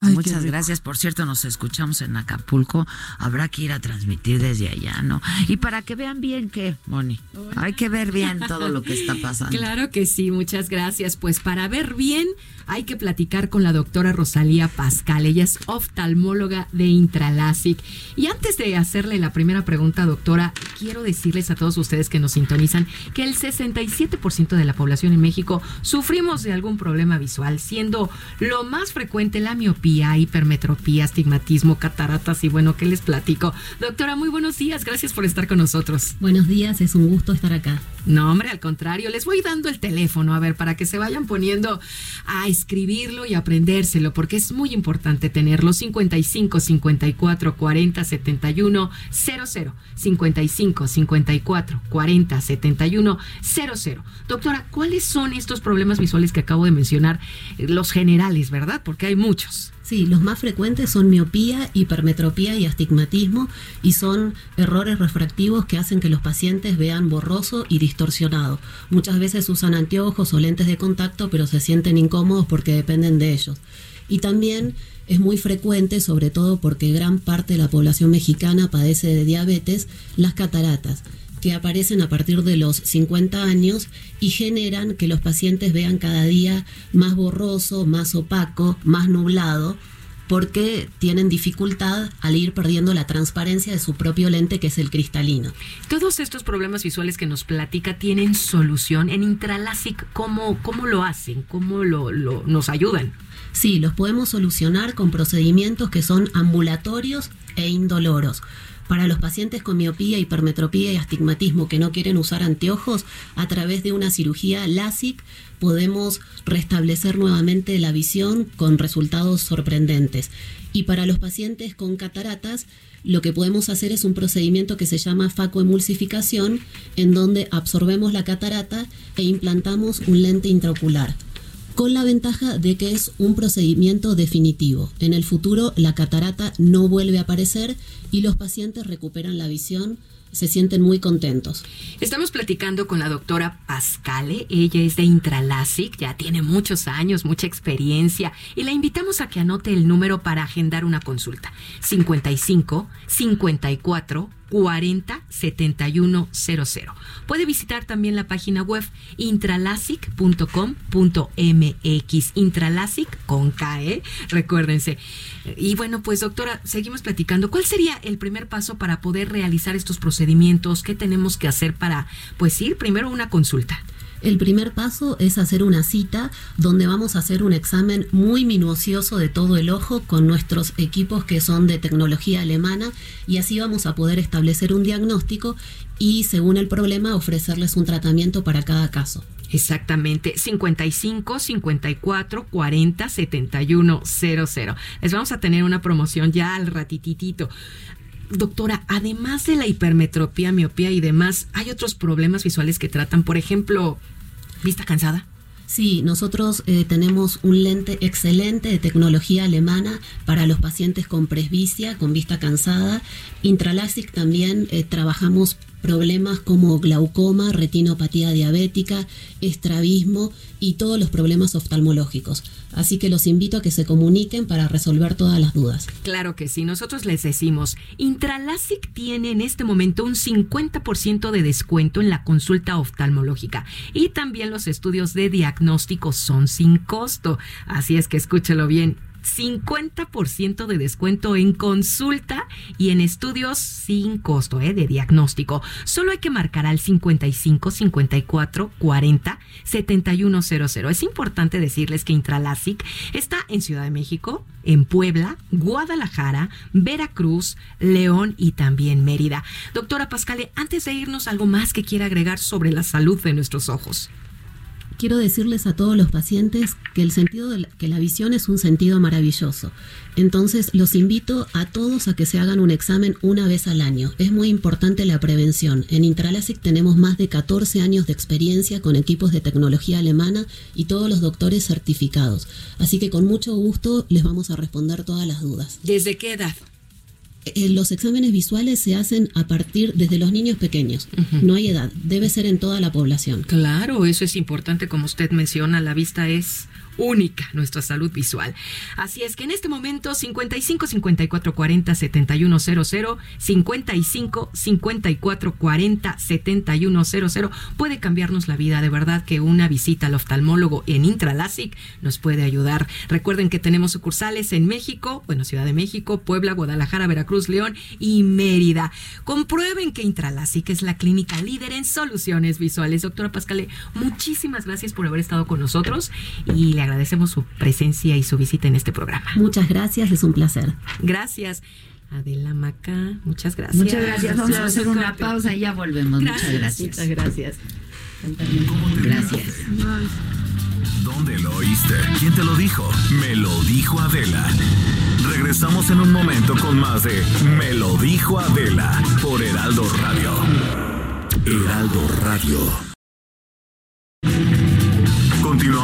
Ay, qué Muchas gracias. Por cierto, nos escuchamos en Acapulco. Habrá que ir a transmitir desde allá, ¿no? Y para que vean bien que, Moni, hay que ver bien todo lo que está pasando. Claro que sí, muchas gracias. Pues para ver bien hay que platicar con la doctora Rosalía Pascal. Ella es oftalmóloga de Intralasic. Y antes de hacerle la primera pregunta, doctora, quiero decirles a todos ustedes que nos sintonizan que el 67% de la población en México sufrimos de algún problema visual, siendo lo más frecuente la miopía, hipermetropía, astigmatismo, cataratas y bueno, ¿qué les platico? Doctora, muy buenos días, gracias por estar con nosotros. Buenos días, es un gusto estar acá. No, hombre, al contrario, les voy dando el teléfono, a ver, para que se vayan poniendo a escribirlo y aprendérselo, porque es muy importante tenerlo. 55 54 40 71 00. 55 54 40 71 00. Doctora, ¿cuáles son estos problemas visuales que acabo de mencionar? Eh, Los generales, ¿verdad? Porque hay muchos. Sí, los más frecuentes son miopía, hipermetropía y astigmatismo y son errores refractivos que hacen que los pacientes vean borroso y distorsionado. Muchas veces usan anteojos o lentes de contacto pero se sienten incómodos porque dependen de ellos. Y también es muy frecuente, sobre todo porque gran parte de la población mexicana padece de diabetes, las cataratas que aparecen a partir de los 50 años y generan que los pacientes vean cada día más borroso, más opaco, más nublado, porque tienen dificultad al ir perdiendo la transparencia de su propio lente, que es el cristalino. Todos estos problemas visuales que nos platica tienen solución. En Intralasic, ¿cómo, cómo lo hacen? ¿Cómo lo, lo- nos ayudan? Sí, los podemos solucionar con procedimientos que son ambulatorios e indoloros. Para los pacientes con miopía, hipermetropía y astigmatismo que no quieren usar anteojos, a través de una cirugía LASIK podemos restablecer nuevamente la visión con resultados sorprendentes. Y para los pacientes con cataratas, lo que podemos hacer es un procedimiento que se llama facoemulsificación, en donde absorbemos la catarata e implantamos un lente intraocular con la ventaja de que es un procedimiento definitivo. En el futuro la catarata no vuelve a aparecer y los pacientes recuperan la visión, se sienten muy contentos. Estamos platicando con la doctora Pascale, ella es de Intralasic, ya tiene muchos años, mucha experiencia y la invitamos a que anote el número para agendar una consulta. 55 54 40 71 00. Puede visitar también la página web intralasic.com.mx. Intralasic con K, ¿eh? Recuérdense. Y bueno, pues doctora, seguimos platicando. ¿Cuál sería el primer paso para poder realizar estos procedimientos? ¿Qué tenemos que hacer para, pues ir primero a una consulta? El primer paso es hacer una cita donde vamos a hacer un examen muy minucioso de todo el ojo con nuestros equipos que son de tecnología alemana y así vamos a poder establecer un diagnóstico y según el problema ofrecerles un tratamiento para cada caso. Exactamente, 55 54 40 71 00. Les vamos a tener una promoción ya al ratititito. Doctora, además de la hipermetropía, miopía y demás, ¿hay otros problemas visuales que tratan? Por ejemplo, vista cansada. Sí, nosotros eh, tenemos un lente excelente de tecnología alemana para los pacientes con presbicia, con vista cansada. Intralasic también eh, trabajamos problemas como glaucoma, retinopatía diabética, estrabismo y todos los problemas oftalmológicos. Así que los invito a que se comuniquen para resolver todas las dudas. Claro que sí, nosotros les decimos, Intralasic tiene en este momento un 50% de descuento en la consulta oftalmológica y también los estudios de diagnóstico son sin costo. Así es que escúchelo bien. 50% de descuento en consulta y en estudios sin costo ¿eh? de diagnóstico. Solo hay que marcar al 55 54 40 7100. Es importante decirles que Intralasic está en Ciudad de México, en Puebla, Guadalajara, Veracruz, León y también Mérida. Doctora Pascale, antes de irnos, algo más que quiera agregar sobre la salud de nuestros ojos. Quiero decirles a todos los pacientes que el sentido la, que la visión es un sentido maravilloso. Entonces los invito a todos a que se hagan un examen una vez al año. Es muy importante la prevención. En Intralasic tenemos más de 14 años de experiencia con equipos de tecnología alemana y todos los doctores certificados. Así que con mucho gusto les vamos a responder todas las dudas. ¿Desde qué edad? Eh, Los exámenes visuales se hacen a partir desde los niños pequeños. No hay edad, debe ser en toda la población. Claro, eso es importante, como usted menciona, la vista es única, nuestra salud visual. Así es que en este momento 55 54 40 71 00, 55 54 40 71 00 puede cambiarnos la vida. De verdad que una visita al oftalmólogo en Intralasic nos puede ayudar. Recuerden que tenemos sucursales en México, bueno, Ciudad de México, Puebla, Guadalajara, Veracruz, León y Mérida. Comprueben que Intralasic es la clínica líder en soluciones visuales. Doctora Pascale, muchísimas gracias por haber estado con nosotros y le agradecemos su presencia y su visita en este programa. Muchas gracias, es un placer. Gracias. Adela Maca, muchas gracias. Muchas gracias. Vamos a hacer una pausa y ya volvemos. Muchas gracias. Muchas gracias. Gracias. ¿Dónde lo oíste? ¿Quién te lo dijo? Me lo dijo Adela. Regresamos en un momento con más de Me lo dijo Adela por Heraldo Radio. Heraldo Radio.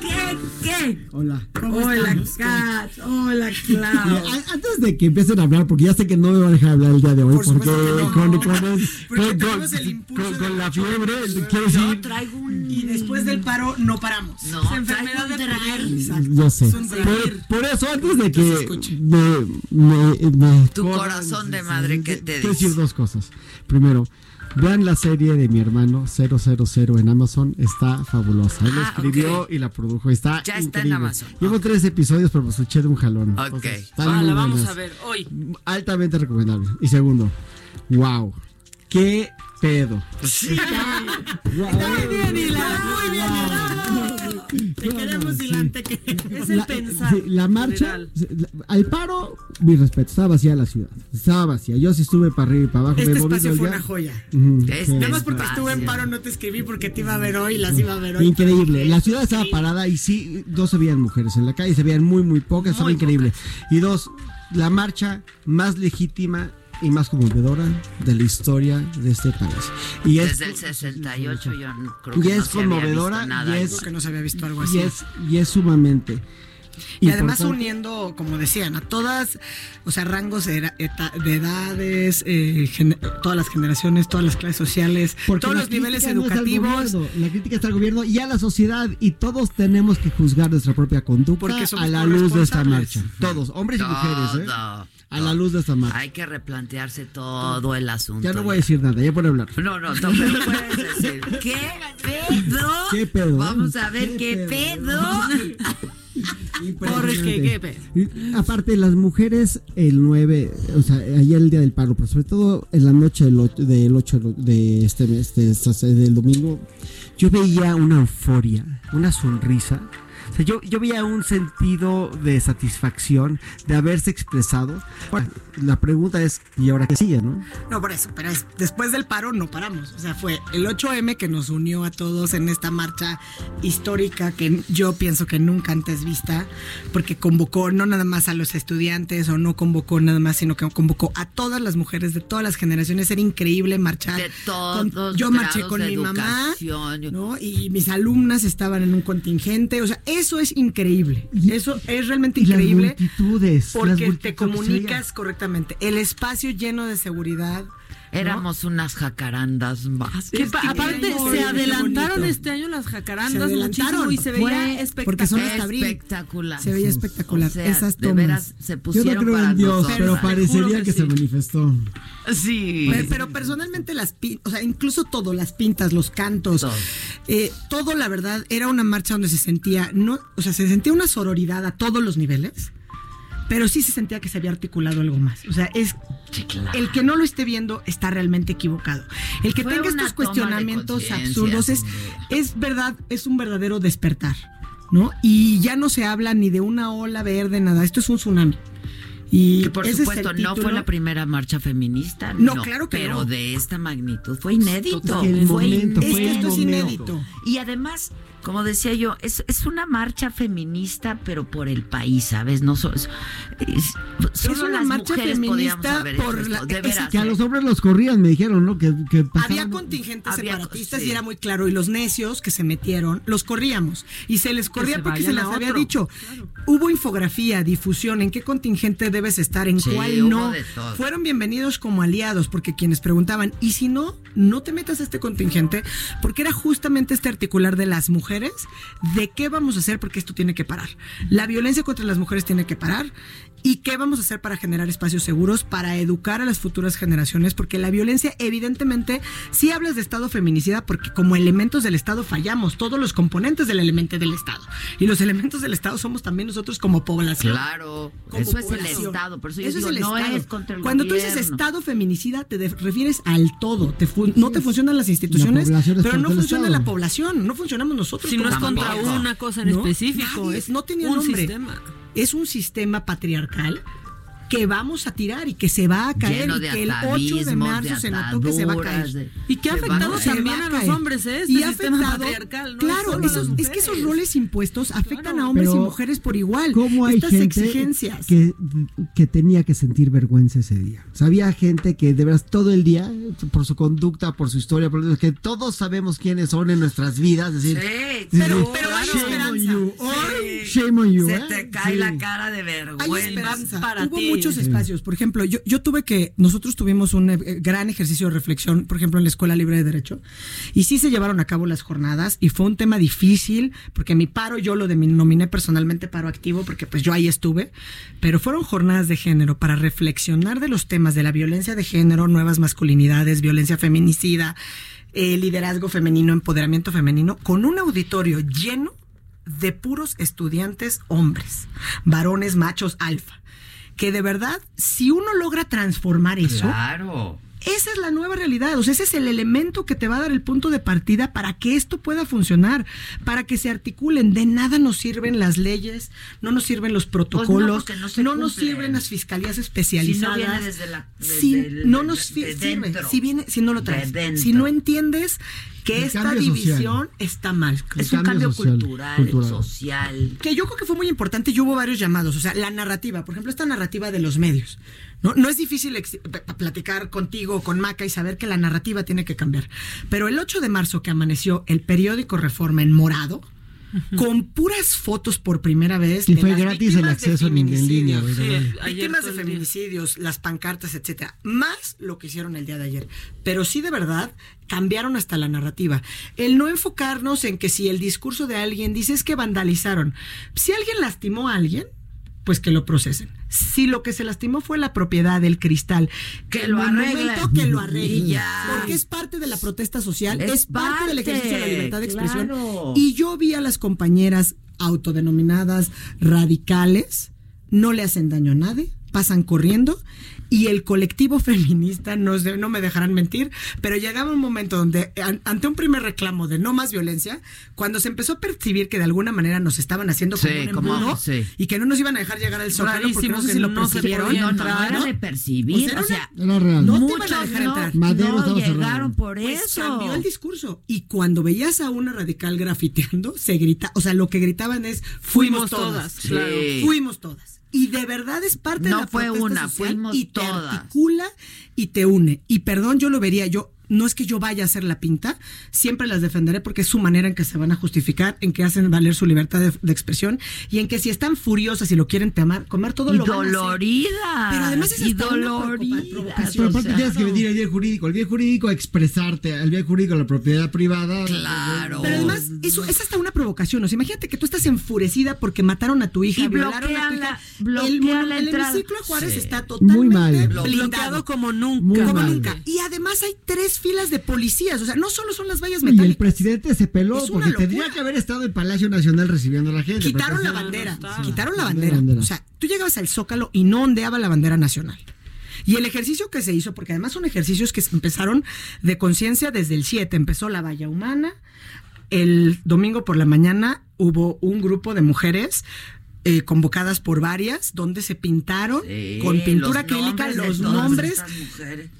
¿Qué, qué? Hola. Hola, Kat. Hola, Clau. Antes de que empiecen a hablar, porque ya sé que no me van a dejar hablar el día de hoy, porque con, con- con- con- con- con la fiebre, quiero decir, Y después del paro no paramos. No, es enfermedad de poder. yo sé. Un Por, traer. por eso, antes de que me, me- me Tu corazón de madre, ¿qué te quiero decir dice? dos cosas. Primero, vean la serie de mi hermano 000 en Amazon, está fabulosa. Él la Ah, escribió y la produjo, está Ya está en increíble. Amazon, Llevo tres episodios, pero me escuché de un jalón. Ok. Entonces, Ah, la vamos buenas. a ver hoy. Altamente recomendable. Y segundo, wow, qué pedo. Sí. Muy bien, Hila. Muy bien, Hila. Te queremos, Hilante. Es el La, pensar. sí, la marcha, la- al paro, mi respeto, estaba vacía la ciudad. Estaba vacía. Yo sí estuve para arriba y para abajo. Este me moví espacio fue día. una joya. Este sí. Nada más porque estuve en paro no te escribí porque te iba a ver hoy y las iba a ver hoy. Increíble. La ciudad estaba parada y sí, no se veían mujeres en la calle, se veían muy, muy pocas. Estaba increíble. Y dos, la marcha más legítima y más conmovedora de la historia de este país. Y es, Desde el 68 yo no creo que y no es se había visto conmovedora nada y es, Creo que no se había visto algo y así. es, y es sumamente. Y además uniendo, como decían, a todas, o sea, rangos de, edades, eh, todas las generaciones, todas las clases sociales, Porque todos los niveles no es educativos. gobierno, la crítica está al gobierno y a la sociedad y todos tenemos que juzgar nuestra propia conducta a la luz de esta marcha. Todos, hombres y mujeres, ¿eh? A la luz de esta marcha. Hay que replantearse todo el asunto. Ya no voy a decir nada, ya por hablar. No, no, no, pero puedes decir. ¿Qué pedo? ¿Qué pedo? Vamos a ver qué, pedo. Porque, ¿qué pedo? Aparte, las mujeres, el 9, o sea, ayer el día del paro, pero sobre todo en la noche del 8, del, 8 de este mes, de del domingo, yo veía una euforia, una sonrisa. O sea, yo, yo veía un sentido de satisfacción de haberse expresado. La pregunta es, ¿y ahora qué sigue, no? No, por eso, pero es- después del paro no paramos. O sea, fue el 8M que nos unió a todos en esta marcha histórica que yo pienso que nunca antes vista, porque convocó no nada más a los estudiantes o no convocó nada más, sino que convocó a todas las mujeres de todas las generaciones. Era increíble marchar. De con- todos yo marché con mi mamá. educación. ¿no? Y mis alumnas estaban en un contingente. O sea, eso es increíble. Eso es realmente Y las increíble. multitudes, las Porque te multitudes que se comunicas correctamente. El espacio lleno de seguridad. ¿No? Éramos unas jacarandas más. Que pa- aparte se adelantaron este año las Se jacarandas adelantaron. muchísimo y se veía espectacular. porque son hasta abril. Espectacular. Se veía espectacular. O sea, Esas de tomas. veras se Yo no pusieron creo para en Dios, pero parecería que que, se manifestó. Sí. Pero, pero personalmente las pintas, o sea, incluso todo, las pintas, los cantos, Eh, todo, la verdad, era una marcha donde se sentía, no, o sea, se sentía una sororidad a todos los niveles, pero sí se sentía que se había articulado algo más. O sea, es el que no lo esté viendo está realmente equivocado. El que Fue tenga estos cuestionamientos absurdos es, es verdad, es un verdadero despertar, ¿no? Y ya no se habla ni de una ola verde, nada. Esto es un tsunami. Y Que por es supuesto no fue la primera marcha feminista. No, claro que pero no. de esta magnitud fue inédito. Fue momento, inédito. fue el Esto es inédito. Y además, como decía yo, es, es una marcha feminista, pero por el país, ¿sabes? No so- es, es- solo una las marcha feminista por la- de es veras. Que a los hombres los corrían, me dijeron, ¿no? Que, que Había contingentes Había- separatistas sí. y era muy claro. Y los necios que se metieron, los corríamos. Y se les corría se porque se les había dicho. Hubo infografía, difusión, en qué contingente debes estar, en Sí, cuál no. Fueron bienvenidos como aliados, porque quienes preguntaban, y si no, no te metas a este contingente, porque era justamente este articular de las mujeres, de qué vamos a hacer porque esto tiene que parar. La violencia contra las mujeres tiene que parar. ¿Y qué vamos a hacer para generar espacios seguros, para educar a las futuras generaciones? Porque la violencia, evidentemente, sí hablas de Estado feminicida, porque como elementos del Estado fallamos, todos los componentes del elemento del Estado. Y los elementos del Estado somos también nosotros como población. Claro, Como eso es el población. Estado. Por eso yo Eso digo, es el no Estado. es contra el Cuando tú gobierno. dices Estado feminicida, te refieres al todo. Te no te funcionan las instituciones, población es pero no funciona la población. No funcionamos nosotros. Si no es contra población. una cosa en específico, Nadie, es no tenía un nombre. sistema. Es un sistema patriarcal que vamos a tirar y que se va a caer y que el 8 de marzo de se notó que se va a caer. de- Y que ha afectado también a los hombres, ¿eh? Este y ha sistema afectado. No claro, es esos- que esos roles impuestos afectan a hombres y mujeres por igual. ¿Cómo hay Estas gente exigencias. que, que tenía que sentir vergüenza ese día? O sea, había gente que de veras todo el día, por su conducta, por su historia, por que todos sabemos quiénes son en nuestras vidas. Es decir, Sí, Pero, pero hay shame on esperanza. you. Hoy Shame on you, Se ¿eh? te cae Sí. la cara de hay vergüenza. esperanza. para Hubo ti. Muchos espacios. Por ejemplo, yo, yo tuve que, nosotros tuvimos un eh, gran ejercicio de reflexión, por ejemplo, en la Escuela Libre de Derecho, y sí se llevaron a cabo las jornadas, y fue un tema difícil, porque mi paro yo lo denominé personalmente paro activo, porque pues yo ahí estuve, pero fueron jornadas de género para reflexionar de los temas de la violencia de género, nuevas masculinidades, violencia feminicida, eh, liderazgo femenino, empoderamiento femenino, con un auditorio lleno de puros estudiantes hombres, varones machos alfa. Que de verdad, si uno logra transformar eso, Claro. Esa es la nueva realidad. O sea, ese es el elemento que te va a dar el punto de partida para que esto pueda funcionar, para que se articulen. De nada nos sirven las leyes, no nos sirven los protocolos, porque no nos sirven las fiscalías Si especializadas. no viene desde la. desde Si el- no nos de sirve, dentro. si viene, si no lo traes, si no entiendes que El esta social. división está mal. Es un cambio cambio social, cultural, cultural. social. Que yo creo que fue muy importante y hubo varios llamados. O sea, la narrativa, por ejemplo, esta narrativa de los medios. No, no es difícil platicar contigo o con Maca y saber que la narrativa tiene que cambiar. Pero el 8 de marzo que amaneció el periódico Reforma en morado, con puras fotos por primera vez. Y de fue las gratis el acceso en, en línea. ayer Víctimas de feminicidios, las pancartas, etcétera. Más lo que hicieron el día de ayer. Pero sí, de verdad, cambiaron hasta la narrativa. El no enfocarnos en que si el discurso de alguien dice es que vandalizaron. Si alguien lastimó a alguien, pues que lo procesen. Si lo que se lastimó fue la propiedad del cristal, Que lo arreglen. que lo arreglen. Porque es parte de la protesta social, Es es, parte, del ejercicio de la libertad de expresión. claro. Y yo vi a las compañeras autodenominadas radicales, no le hacen daño a nadie, pasan corriendo. Y el colectivo feminista, no, sé, no me dejarán mentir, pero llegaba un momento donde, an- ante un primer reclamo de no más violencia, cuando se empezó a percibir que de alguna manera nos estaban haciendo como Sí, un como- embudo sí. y que no nos iban a dejar llegar al zócalo, porque no sé si lo no se percibieron. No, no, era ¿no? de percibir. O O sea, no te iban a dejar entrar. Madero no llegaron por Pues eso. cambió el discurso. Y cuando veías a una radical grafiteando, se grita, o sea, lo que gritaban es fuimos, Fuimos todas. todas, claro. Sí. Fuimos todas. Y de verdad es parte No de la fue protesta una, social fuimos y te todas. articula y te une. Y perdón, yo lo vería, yo no es que yo vaya a hacer la pinta, siempre las defenderé porque es su manera en que se van a justificar, en que hacen valer su libertad de, de expresión y en que si están furiosas y lo quieren temar, comer todo Y lo van a hacer. doloridas. Pero además es y provocación. Pero o aparte sea, tienes que venir al bien jurídico. El bien jurídico a expresarte. Al bien jurídico a la propiedad privada. Claro. Pero además, eso es hasta una provocación. O sea, imagínate que tú estás enfurecida porque mataron a tu hija, Y violaron a tu bloquean hija. la- bloquean el, la el hemiciclo a Juárez Sí. está Muy totalmente mal. blindado. Bloqueado como nunca. Muy como mal. nunca. Y además hay tres filas de policías. O sea, no solo son las vallas Y el metálicas. presidente se peló porque tendría que haber estado en Palacio Nacional recibiendo a la gente. Quitaron porque la bandera, quitaron la bandera. bandera. O sea, tú llegabas al Zócalo y no ondeaba la bandera nacional. Y el ejercicio que se hizo, porque además son ejercicios que empezaron de conciencia desde el 7, empezó la valla humana, el domingo por la mañana hubo un grupo de mujeres eh, convocadas por varias, donde se pintaron con pintura acrílica los nombres.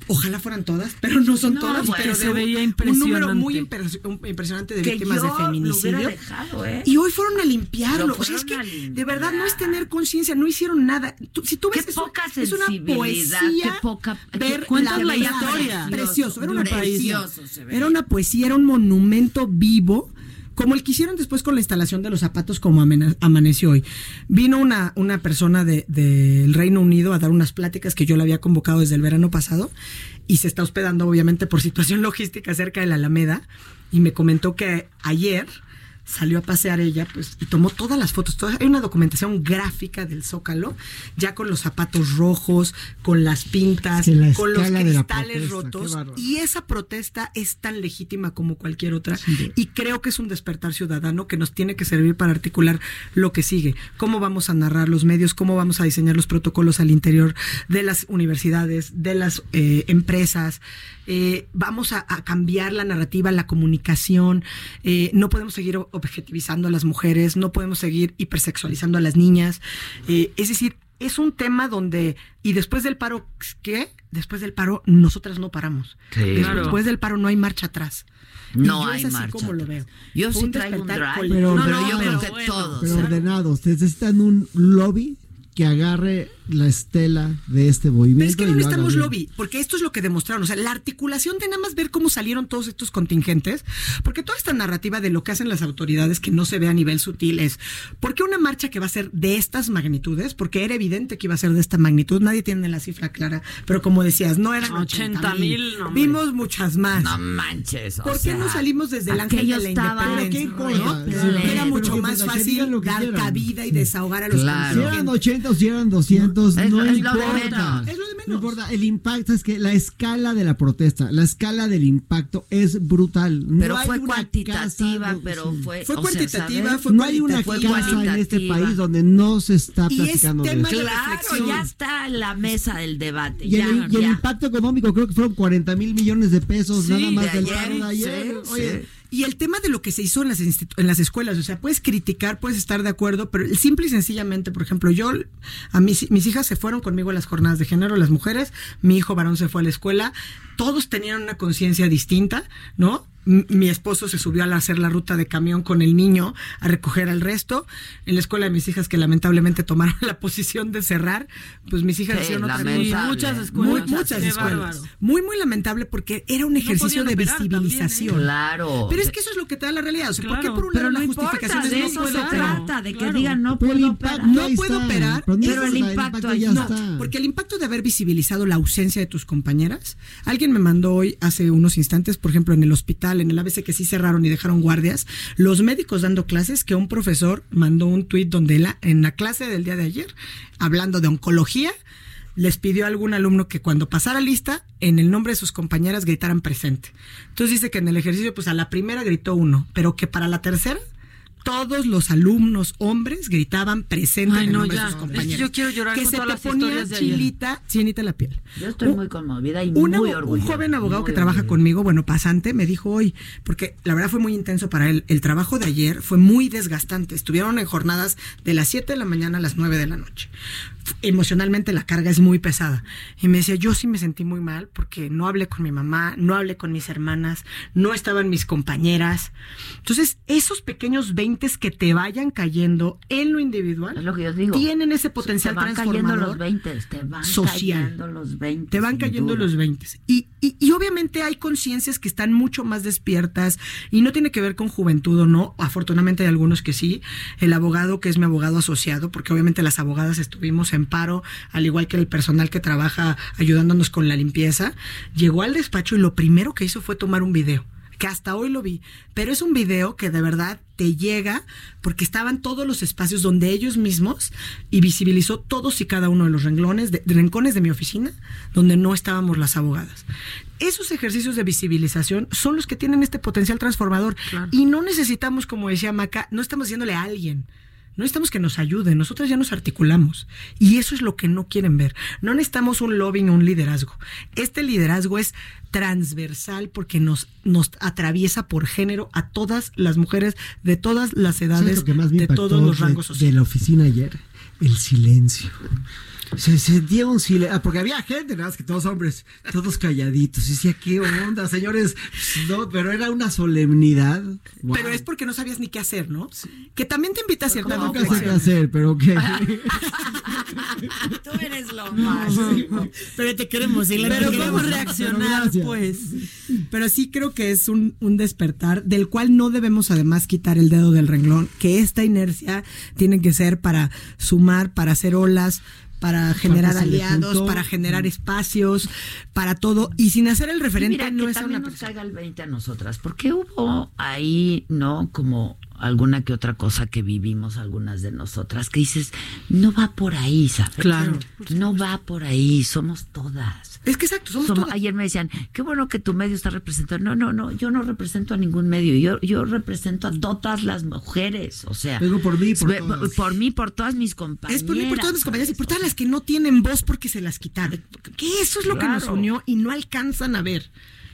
Ojalá fueran todas, pero no son No, todas. bueno, pero se veía un número muy impresionante. impres- impresionante de Que víctimas yo de feminicidio. dejado, ¿eh? Y hoy fueron a limpiarlo. Lo O sea, es que de verdad no es tener conciencia, no hicieron nada. Tú- si tú ves Qué eso, poca es una poesía. qué poca- ver la la historia. Precioso, era una Precioso poesía. Era una poesía, era un monumento vivo. Como el que hicieron después con la instalación de los zapatos, como amaneció hoy. Vino una, una persona de- del Reino Unido a dar unas pláticas que yo le había convocado desde el verano pasado y se está hospedando, obviamente, por situación logística cerca de la Alameda. Y me comentó que ayer salió a pasear ella, pues, y tomó todas las fotos. todas- hay una documentación gráfica del Zócalo, ya con los zapatos rojos, con las pintas, la con los cristales rotos. Y esa protesta es tan legítima como cualquier otra. Y creo que es un despertar ciudadano que nos tiene que servir para articular lo que sigue. Cómo vamos a narrar los medios, cómo vamos a diseñar los protocolos al interior de las universidades, de las eh, empresas. Eh, vamos a, a cambiar la narrativa, la comunicación. Eh, no podemos seguir objetivizando a las mujeres, no podemos seguir hipersexualizando a las niñas. Eh, es decir, es un tema donde, y después del paro, ¿qué? Después del paro, nosotras no paramos. Sí. Después Claro. del paro no hay marcha atrás. Y No yo hay es así marcha como lo veo. Yo sí traigo un drive. Pero No, no, yo ordenados, creo que todos. pero ordenados. Necesitan un lobby que agarre la estela de este movimiento. Pero es que no necesitamos lobby, porque esto es lo que demostraron. O sea, la articulación de nada más ver cómo salieron todos estos contingentes, porque toda esta narrativa de lo que hacen las autoridades que no se ve a nivel sutil es, ¿por qué una marcha que va a ser de estas magnitudes? Porque era evidente que iba a ser de esta magnitud, nadie tiene la cifra clara, pero como decías, no eran 80 80,000, mil, no, vimos muchas más. No manches. o ¿Por qué sea, no salimos desde el ángel de la independencia? Era mucho más fácil dar cabida y desahogar a los Claro. Si eran contingentes. 80 o si eran 200, Es no lo- es lo de importa. menos. Es lo de menos. No importa. El impacto es que la escala de la protesta, la escala del impacto es brutal. No Pero hay fue cuantitativa, casa- pero fue. Fue o sea, cuantitativa, ¿sabes? fue no hay una casa en este país donde no se está Y es platicando de tema eso. Claro, ya está en la mesa del debate. Y ya, el, y el ya. impacto económico creo que fueron 40 mil millones de pesos Sí, nada más de del ayer, paro de ayer. sí, Oye, sí. Y el tema de lo que se hizo en las, en las escuelas, o sea, puedes criticar, puedes estar de acuerdo, pero simple y sencillamente, por ejemplo, yo, a mis, mis hijas se fueron conmigo a las jornadas de género, las mujeres, mi hijo varón se fue a la escuela, todos tenían una conciencia distinta, ¿no? Mi esposo se subió a hacer la ruta de camión con el niño a recoger al resto. En la escuela de mis hijas, que lamentablemente tomaron la posición de cerrar, pues mis hijas Sí, hicieron otra muchas Muy, escuelas. muchas Qué escuelas. bárbaro. Muy, muy lamentable porque era un ejercicio podían de operar también, ¿eh? visibilización. Claro. Pero es que eso es lo que te da la realidad. O sea, ¿por qué Claro, por un Pero lado no la importa, justificación es de no eso puedo se operar? trata, de que claro. digan no Pero el puedo impacto operar. No puedo está, operar, pero, no pero el importa, impacto ahí ya no, está. Porque el impacto de haber visibilizado la ausencia de tus compañeras, alguien me mandó hoy hace unos instantes, por ejemplo, en el hospital, en el ABC que sí cerraron y dejaron guardias, los médicos dando clases, que un profesor mandó un tuit donde en la clase del día de ayer, hablando de oncología, les pidió a algún alumno que cuando pasara lista, en el nombre de sus compañeras gritaran presente. Entonces dice que en el ejercicio, pues a la primera gritó uno, pero que para la tercera, todos los alumnos hombres gritaban presente Ay, en el no, ya. de sus compañeros. yo quiero llorar que con se todas te las ponía chilita, chinita la piel. Yo estoy Un- muy conmovida y una- muy un orgullosa. joven abogado que trabaja conmigo, bueno, pasante, me dijo hoy, porque la verdad fue muy intenso para él. El trabajo de ayer fue muy desgastante. Estuvieron en jornadas de las 7 de la mañana a las 9 de la noche. Emocionalmente la carga es muy pesada. Y me decía, yo sí me sentí muy mal porque no hablé con mi mamá, no hablé con mis hermanas, no estaban mis compañeras. Entonces, esos pequeños veintes que te vayan cayendo en lo individual, Es lo que yo digo. tienen ese potencial Te van cayendo transformador los 20, te van social. cayendo los 20. te van cayendo duda. los 20. Y, y, y obviamente hay conciencias que están mucho más despiertas y no tiene que ver con juventud o no. Afortunadamente hay algunos que sí. El abogado, que es mi abogado asociado, porque obviamente las abogadas estuvimos en paro, al igual que el personal que trabaja ayudándonos con la limpieza, llegó al despacho y lo primero que hizo fue tomar un video. que hasta hoy lo vi, pero es un video que de verdad te llega porque estaban todos los espacios donde ellos mismos y visibilizó todos y cada uno de los renglones, de, de rincones de mi oficina donde no estábamos las abogadas. Esos ejercicios de visibilización son los que tienen este potencial transformador y no necesitamos, como decía Maca, no estamos diciéndole a alguien. No necesitamos que nos ayuden, nosotros ya nos articulamos. Y eso es lo que no quieren ver. No necesitamos un lobbying, un liderazgo. Este liderazgo es transversal porque nos, nos atraviesa por género a todas las mujeres de todas las ¿Sabes edades, de todos los de- rangos de, sociales. la oficina ayer? El silencio. Se sentía un silencio, porque había gente, nada más que todos hombres, todos calladitos. Y decía, ¿qué onda, señores? No, pero era una solemnidad. Wow. Pero es porque no sabías ni qué hacer, ¿no? Que también te invita a cierta Nunca sé qué hacer, pero ¿qué? Tú eres lo más. Pero te queremos, sí, Pero te ¿cómo queremos. reaccionar, Pero pues? Pero sí creo que es un, un despertar del cual no debemos además quitar el dedo del renglón, que esta inercia tiene que ser para sumar, para hacer olas, para generar aliados, para generar espacios, para todo. Y sin hacer el referente Mira, no que es también una nos caiga el 20 a nosotras, porque hubo ahí, ¿no? Como alguna que otra cosa que vivimos algunas de nosotras, que dices, no va por ahí, ¿sabes? Claro. No va por ahí, somos todas. Es que exacto, somos, Somos- todas. Ayer me decían, qué bueno que tu medio está representado. No, no, no, yo no represento a ningún medio, yo, yo represento a todas las mujeres, o sea. Vengo por mí, por ve- todas. por mí, por todas mis compañeras. Es por mí, por todas mis compañeras y por todas las que no tienen voz porque se las quitaron. Que eso es lo que nos unió y no alcanzan a ver.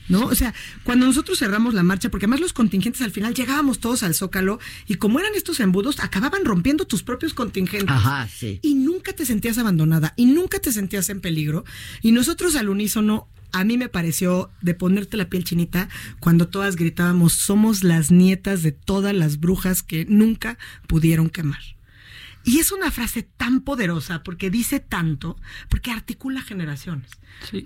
¿No? O sea, cuando nosotros cerramos la marcha, porque además los contingentes al final llegábamos todos al Zócalo y como eran estos embudos, acababan rompiendo tus propios contingentes. Ajá, sí. Y nunca te sentías abandonada y nunca te sentías en peligro. Y nosotros al unísono, a mí me pareció de ponerte la piel chinita cuando todas gritábamos, somos las nietas de todas las brujas que nunca pudieron quemar. Y es una frase tan poderosa porque dice tanto, porque articula generaciones.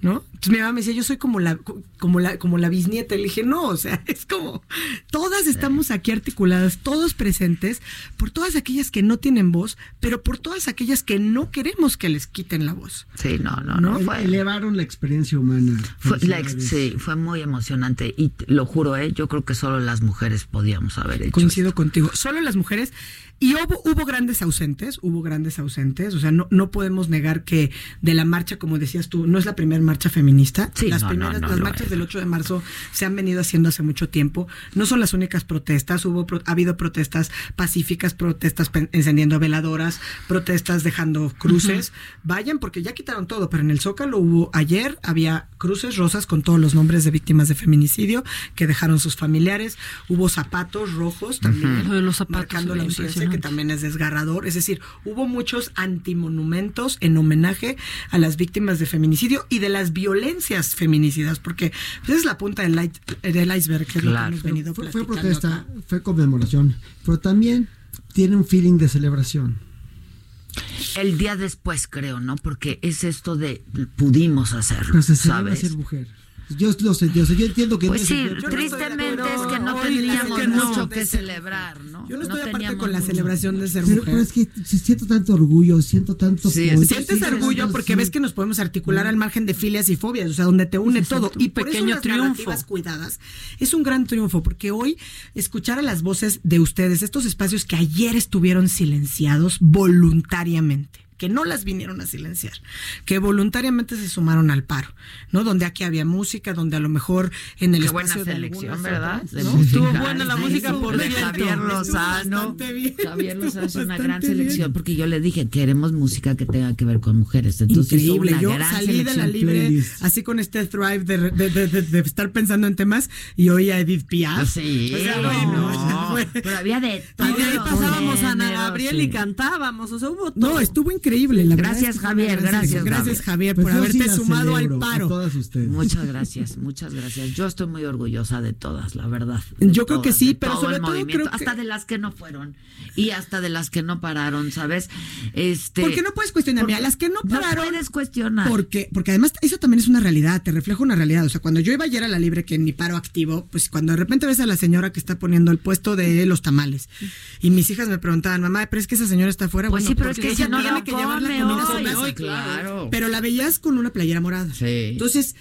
¿No? Entonces mi mamá me decía, yo soy como la, como la, como la bisnieta. Y le dije, no, o sea, es como, todas estamos aquí articuladas, todos presentes, por todas aquellas que no tienen voz, pero por todas aquellas que no queremos que les quiten la voz. Sí, no, no, ¿No? no. Fue, Elevaron la experiencia humana. fue, la ex- Felicidades. sí, fue muy emocionante y lo juro, ¿eh? yo creo que solo las mujeres podíamos haber hecho. Coincido contigo. Solo las mujeres. Y hubo, hubo grandes ausentes, hubo grandes ausentes. O sea, no, no podemos negar que de la marcha, como decías tú, no es la primera marcha feminista. Sí, las no, primeras, no las marchas es. del 8 de marzo se han venido haciendo hace mucho tiempo. No son las únicas protestas. Hubo, pro- ha habido protestas pacíficas, protestas encendiendo veladoras, protestas dejando cruces. Vayan, porque ya quitaron todo, pero en el Zócalo hubo ayer, había cruces rosas con todos los nombres de víctimas de feminicidio que dejaron sus familiares. Hubo zapatos rojos también los zapatos marcando la ve que también es desgarrador. Es decir, hubo muchos antimonumentos en homenaje a las víctimas de feminicidio y de las violencias feminicidas, porque pues, esa es la punta del, light- del iceberg, que es lo que hemos venido Fue, protesta, acá. fue conmemoración, pero también tiene un feeling de celebración. El día después, creo, ¿no? Porque es esto de pudimos hacerlo, Pero se celebra ¿sabes? ser mujer. Yo lo sentí, o sea, yo entiendo que Pues no sí, es- yo tristemente es que no teníamos que no. mucho que celebrar, ¿no? Yo no estoy aparte teníamos con la mucho. celebración de ser Pero, mujer. pero es que si- siento tanto orgullo, siento tanto Sí, Sientes orgullo porque sí. ves que nos podemos articular al margen de filias y fobias, o sea, donde te une todo. Y por pequeño eso las triunfo. cuidadas es un gran triunfo, porque hoy escuchar a las voces de ustedes, estos espacios que ayer estuvieron silenciados voluntariamente que no las vinieron a silenciar, que voluntariamente se sumaron al paro, ¿no? Donde aquí había música, donde a lo mejor en el Qué espacio buena de selección, algunas ¿verdad? De ¿no? música. Estuvo buena la música sí, por de cierto. Javier Lozano. bien. Javier Lozano es una gran bien. selección porque yo le dije queremos música que tenga que ver con mujeres. Entonces Increíble, una yo gran salí de la libre Playlist. así con este thrive de, de- de- de- de estar pensando en temas y oí a Edith Piaf. Sí, O sea, bueno, no, fue- pero había de Y de ahí pasábamos a Ana Gabriel sí. y cantábamos, o sea, hubo todo. No, estuvo increíble. La verdad Gracias, es que fue Javier, gracias. Gracias, Javier. Javier, Pues por yo haberte sí sumado al paro. A todas ustedes. Muchas gracias, muchas gracias. Yo estoy muy orgullosa de todas, la verdad. Yo creo que sí, pero sobre todo creo que- hasta de las que no fueron y hasta de las que no pararon, ¿sabes? Este Porque no puedes cuestionar, mira, las que no pararon. No puedes cuestionar. Porque, porque además eso también es una realidad, te refleja una realidad. O sea, cuando yo iba ayer a la libre, que en mi paro activo, pues cuando de repente ves a la señora que está poniendo el puesto de los tamales, y mis hijas me preguntaban, mamá, pero es que esa señora está afuera. Pues Bueno, sí, pero es que ella no tiene que hoy, hoy, claro. Pero la veías con una playera morada. Sí. Entonces,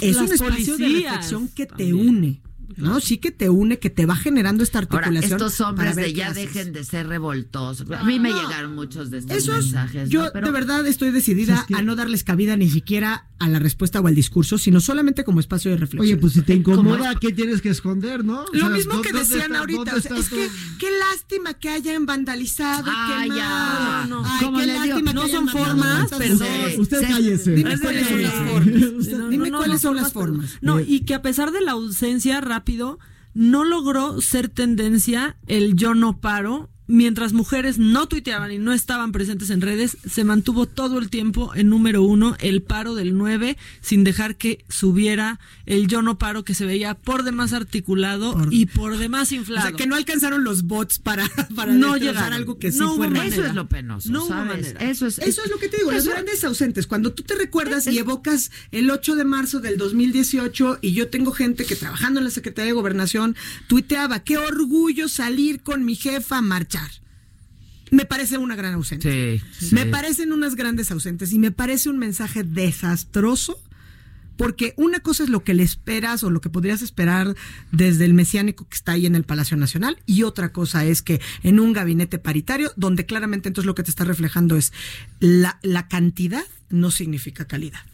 es Las un espacio de reflexión que te une. ¿no? Sí que te une, que te va generando esta Ahora, articulación. estos hombres de ya dejen de ser revoltosos. A mí me llegaron muchos de estos Eso es- mensajes. yo ¿no? Pero- de verdad estoy decidida a no darles cabida ni siquiera a la respuesta o al discurso, sino solamente como espacio de reflexión. Oye, pues si te Como incomoda, ¿qué tienes que esconder, no? O Lo sea, mismo ¿dó- que decían está- ahorita, o sea, es que qué lástima que hayan vandalizado y Ah, ya. No, Ay, ¿Cómo qué les digo? lástima No que son hayan formas, perdón. Usted cállese. Dime Es cuáles son las formas. No, Dime no, cuáles no son las formas. No, y que a pesar de la ausencia rápido, no logró ser tendencia el yo no paro. Mientras mujeres no tuiteaban y no estaban presentes en redes, se mantuvo todo el tiempo en número uno el paro del 9 sin dejar que subiera el yo no paro que se veía por demás articulado y por demás O inflado. sea, que no alcanzaron los bots para, para No llegaron. algo que sí No fue. Eso es lo penoso, No hubo ¿sabes? manera. Eso es, Eso es lo que te digo, los eso- grandes ausentes. Cuando tú te recuerdas y evocas el 8 de marzo del 2018 y yo tengo gente que trabajando en la Secretaría de Gobernación tuiteaba, qué orgullo salir con mi jefa a marchar. Me parece una gran ausente. Sí, Me parecen unas grandes ausentes y me parece un mensaje desastroso porque una cosa es lo que le esperas o lo que podrías esperar desde el mesiánico que está ahí en el Palacio Nacional y otra cosa es que en un gabinete paritario donde claramente entonces lo que te está reflejando es la, la cantidad no significa calidad.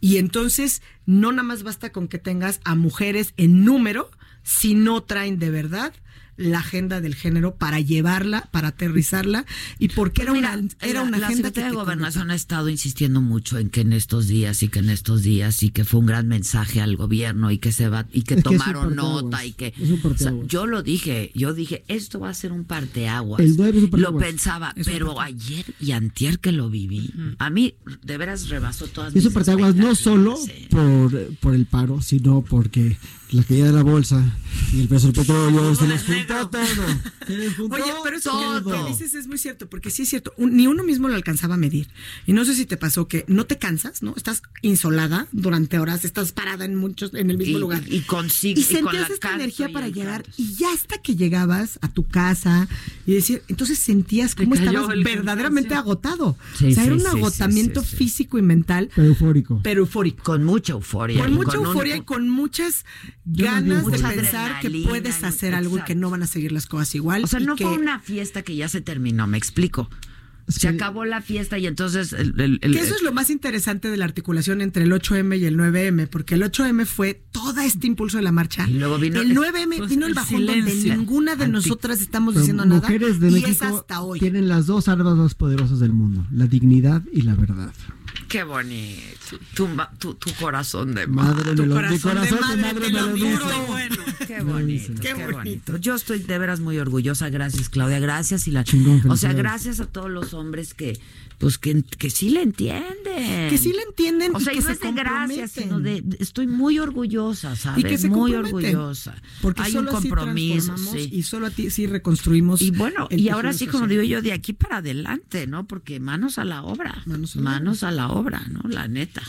Y entonces no nada más basta con que tengas a mujeres en número si no traen de verdad la agenda del género para llevarla, para aterrizarla y porque era Mira, una era la, una la agenda Secretaría que de Gobernación ha estado insistiendo mucho en que en estos días y que en estos días y que fue un gran mensaje al gobierno y que se va y que Es es un tomaron nota y que es un o sea, yo lo dije, yo dije, esto va a ser un parteaguas. El es un lo pensaba, Es un pero ayer y antier que lo viví, a mí de veras rebasó todas Eso mis parteaguas no solo por, por el paro, sino porque la caída de la bolsa y el precio del petróleo se les juntó todo. Se les juntó Oye, pero eso que- todo. que dices es muy cierto, porque sí es cierto, un- ni uno mismo lo alcanzaba a medir. Y no sé si te pasó que no te cansas, ¿no? Estás insolada durante horas, estás parada en muchos, en el mismo Y- lugar. y consigo- y y con sentías la esta energía para llegar. Y ya hasta que llegabas a tu casa y decir, entonces sentías cómo estabas verdaderamente agotado. Sí, o sea, era un sí, agotamiento sí, sí. físico y mental, Pero eufórico. pero eufórico. Con mucha euforia. Con mucha euforia y con muchas Yo ganas de pensar que puedes hacer algo y que no van a seguir las cosas igual. O sea, no que- fue una fiesta que ya se terminó, me explico. Se acabó la fiesta y entonces el, el- el- Que eso es lo más interesante de la articulación entre el 8M y el 9M, porque el 8M fue todo este impulso de la marcha. Y luego vino el el- 9M pues, vino el el bajón donde ninguna de nosotras estamos Pero diciendo nada. mujeres de y es México hasta hoy. tienen las dos armas más poderosas del mundo, la dignidad y la verdad. Qué bonito. Tu, ma- tu, tu corazón de Madre tu corazón corazón de madre. Qué bonito, Qué qué, bonito. Yo estoy de veras muy orgullosa. Gracias, Claudia. Gracias. Y la, Chingón, o sea, gracias a todos los hombres que, pues, que, que sí le entienden. Que sí le entienden O sea, y que no se es de gracias, sino de, estoy muy orgullosa, ¿sabes? Y que se muy orgullosa. Porque Hay un solo compromiso, sí. y solo a ti sí reconstruimos. Y bueno, y ahora sí, como digo yo, de aquí para adelante, ¿no? Porque manos a la obra. Manos a la, obra, ¿no? La neta.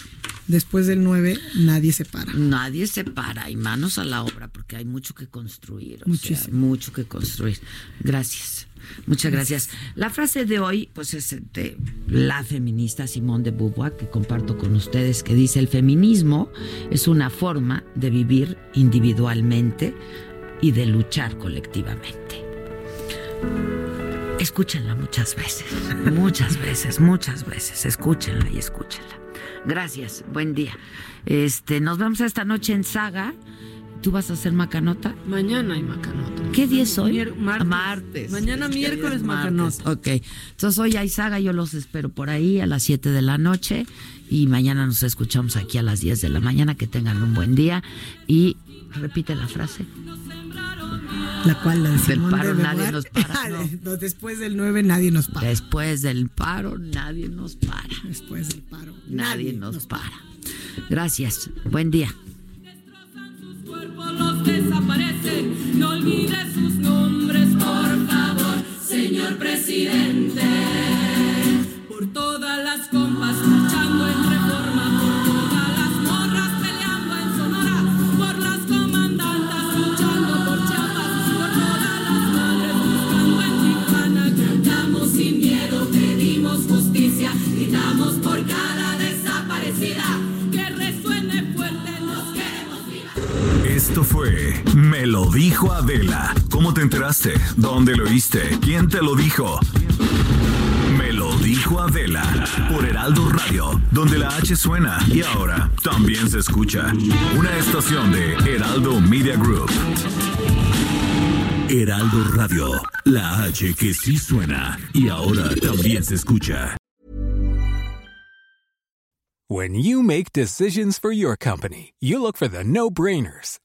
Después del 9, nadie se para. Nadie se para y manos a la obra porque hay mucho que construir. o sea, Muchísimo. mucho que construir. Gracias. Muchas gracias. La frase de hoy, pues es de la feminista Simone de Beauvoir, que comparto con ustedes, que dice, el feminismo es una forma de vivir individualmente y de luchar colectivamente. Escúchenla muchas veces, muchas veces, muchas veces. Escúchenla y escúchenla. Gracias, buen día. Este, nos vemos esta noche en Saga. ¿Tú vas a hacer macanota? Mañana hay macanota. ¿Qué día es hoy? Martes. martes. Mañana ¿Qué día es miércoles macanota. Ok. Entonces hoy hay Saga, yo los espero por ahí a las 7 de la noche y mañana nos escuchamos aquí a las 10 de la mañana. Que tengan un buen día y repite la frase. La cual la de Del paro de nadie nos para, no. de- Después del 9 nadie nos para. Después del paro nadie nos para. Después del paro. Nadie, nos, para. Gracias. Buen día. los desaparecen. No olvide sus nombres, por favor, señor presidente. Por todas las compas Esto fue dijo Adela. ¿Cómo te enteraste? ¿Dónde lo oíste? ¿Quién te lo dijo? Me lo dijo Adela por Heraldo Radio, donde la H suena y ahora también se escucha. Una estación de Heraldo Media Group. Heraldo Radio, la H que sí suena y ahora también se escucha. When you make decisions for your company, you look for the no brainers.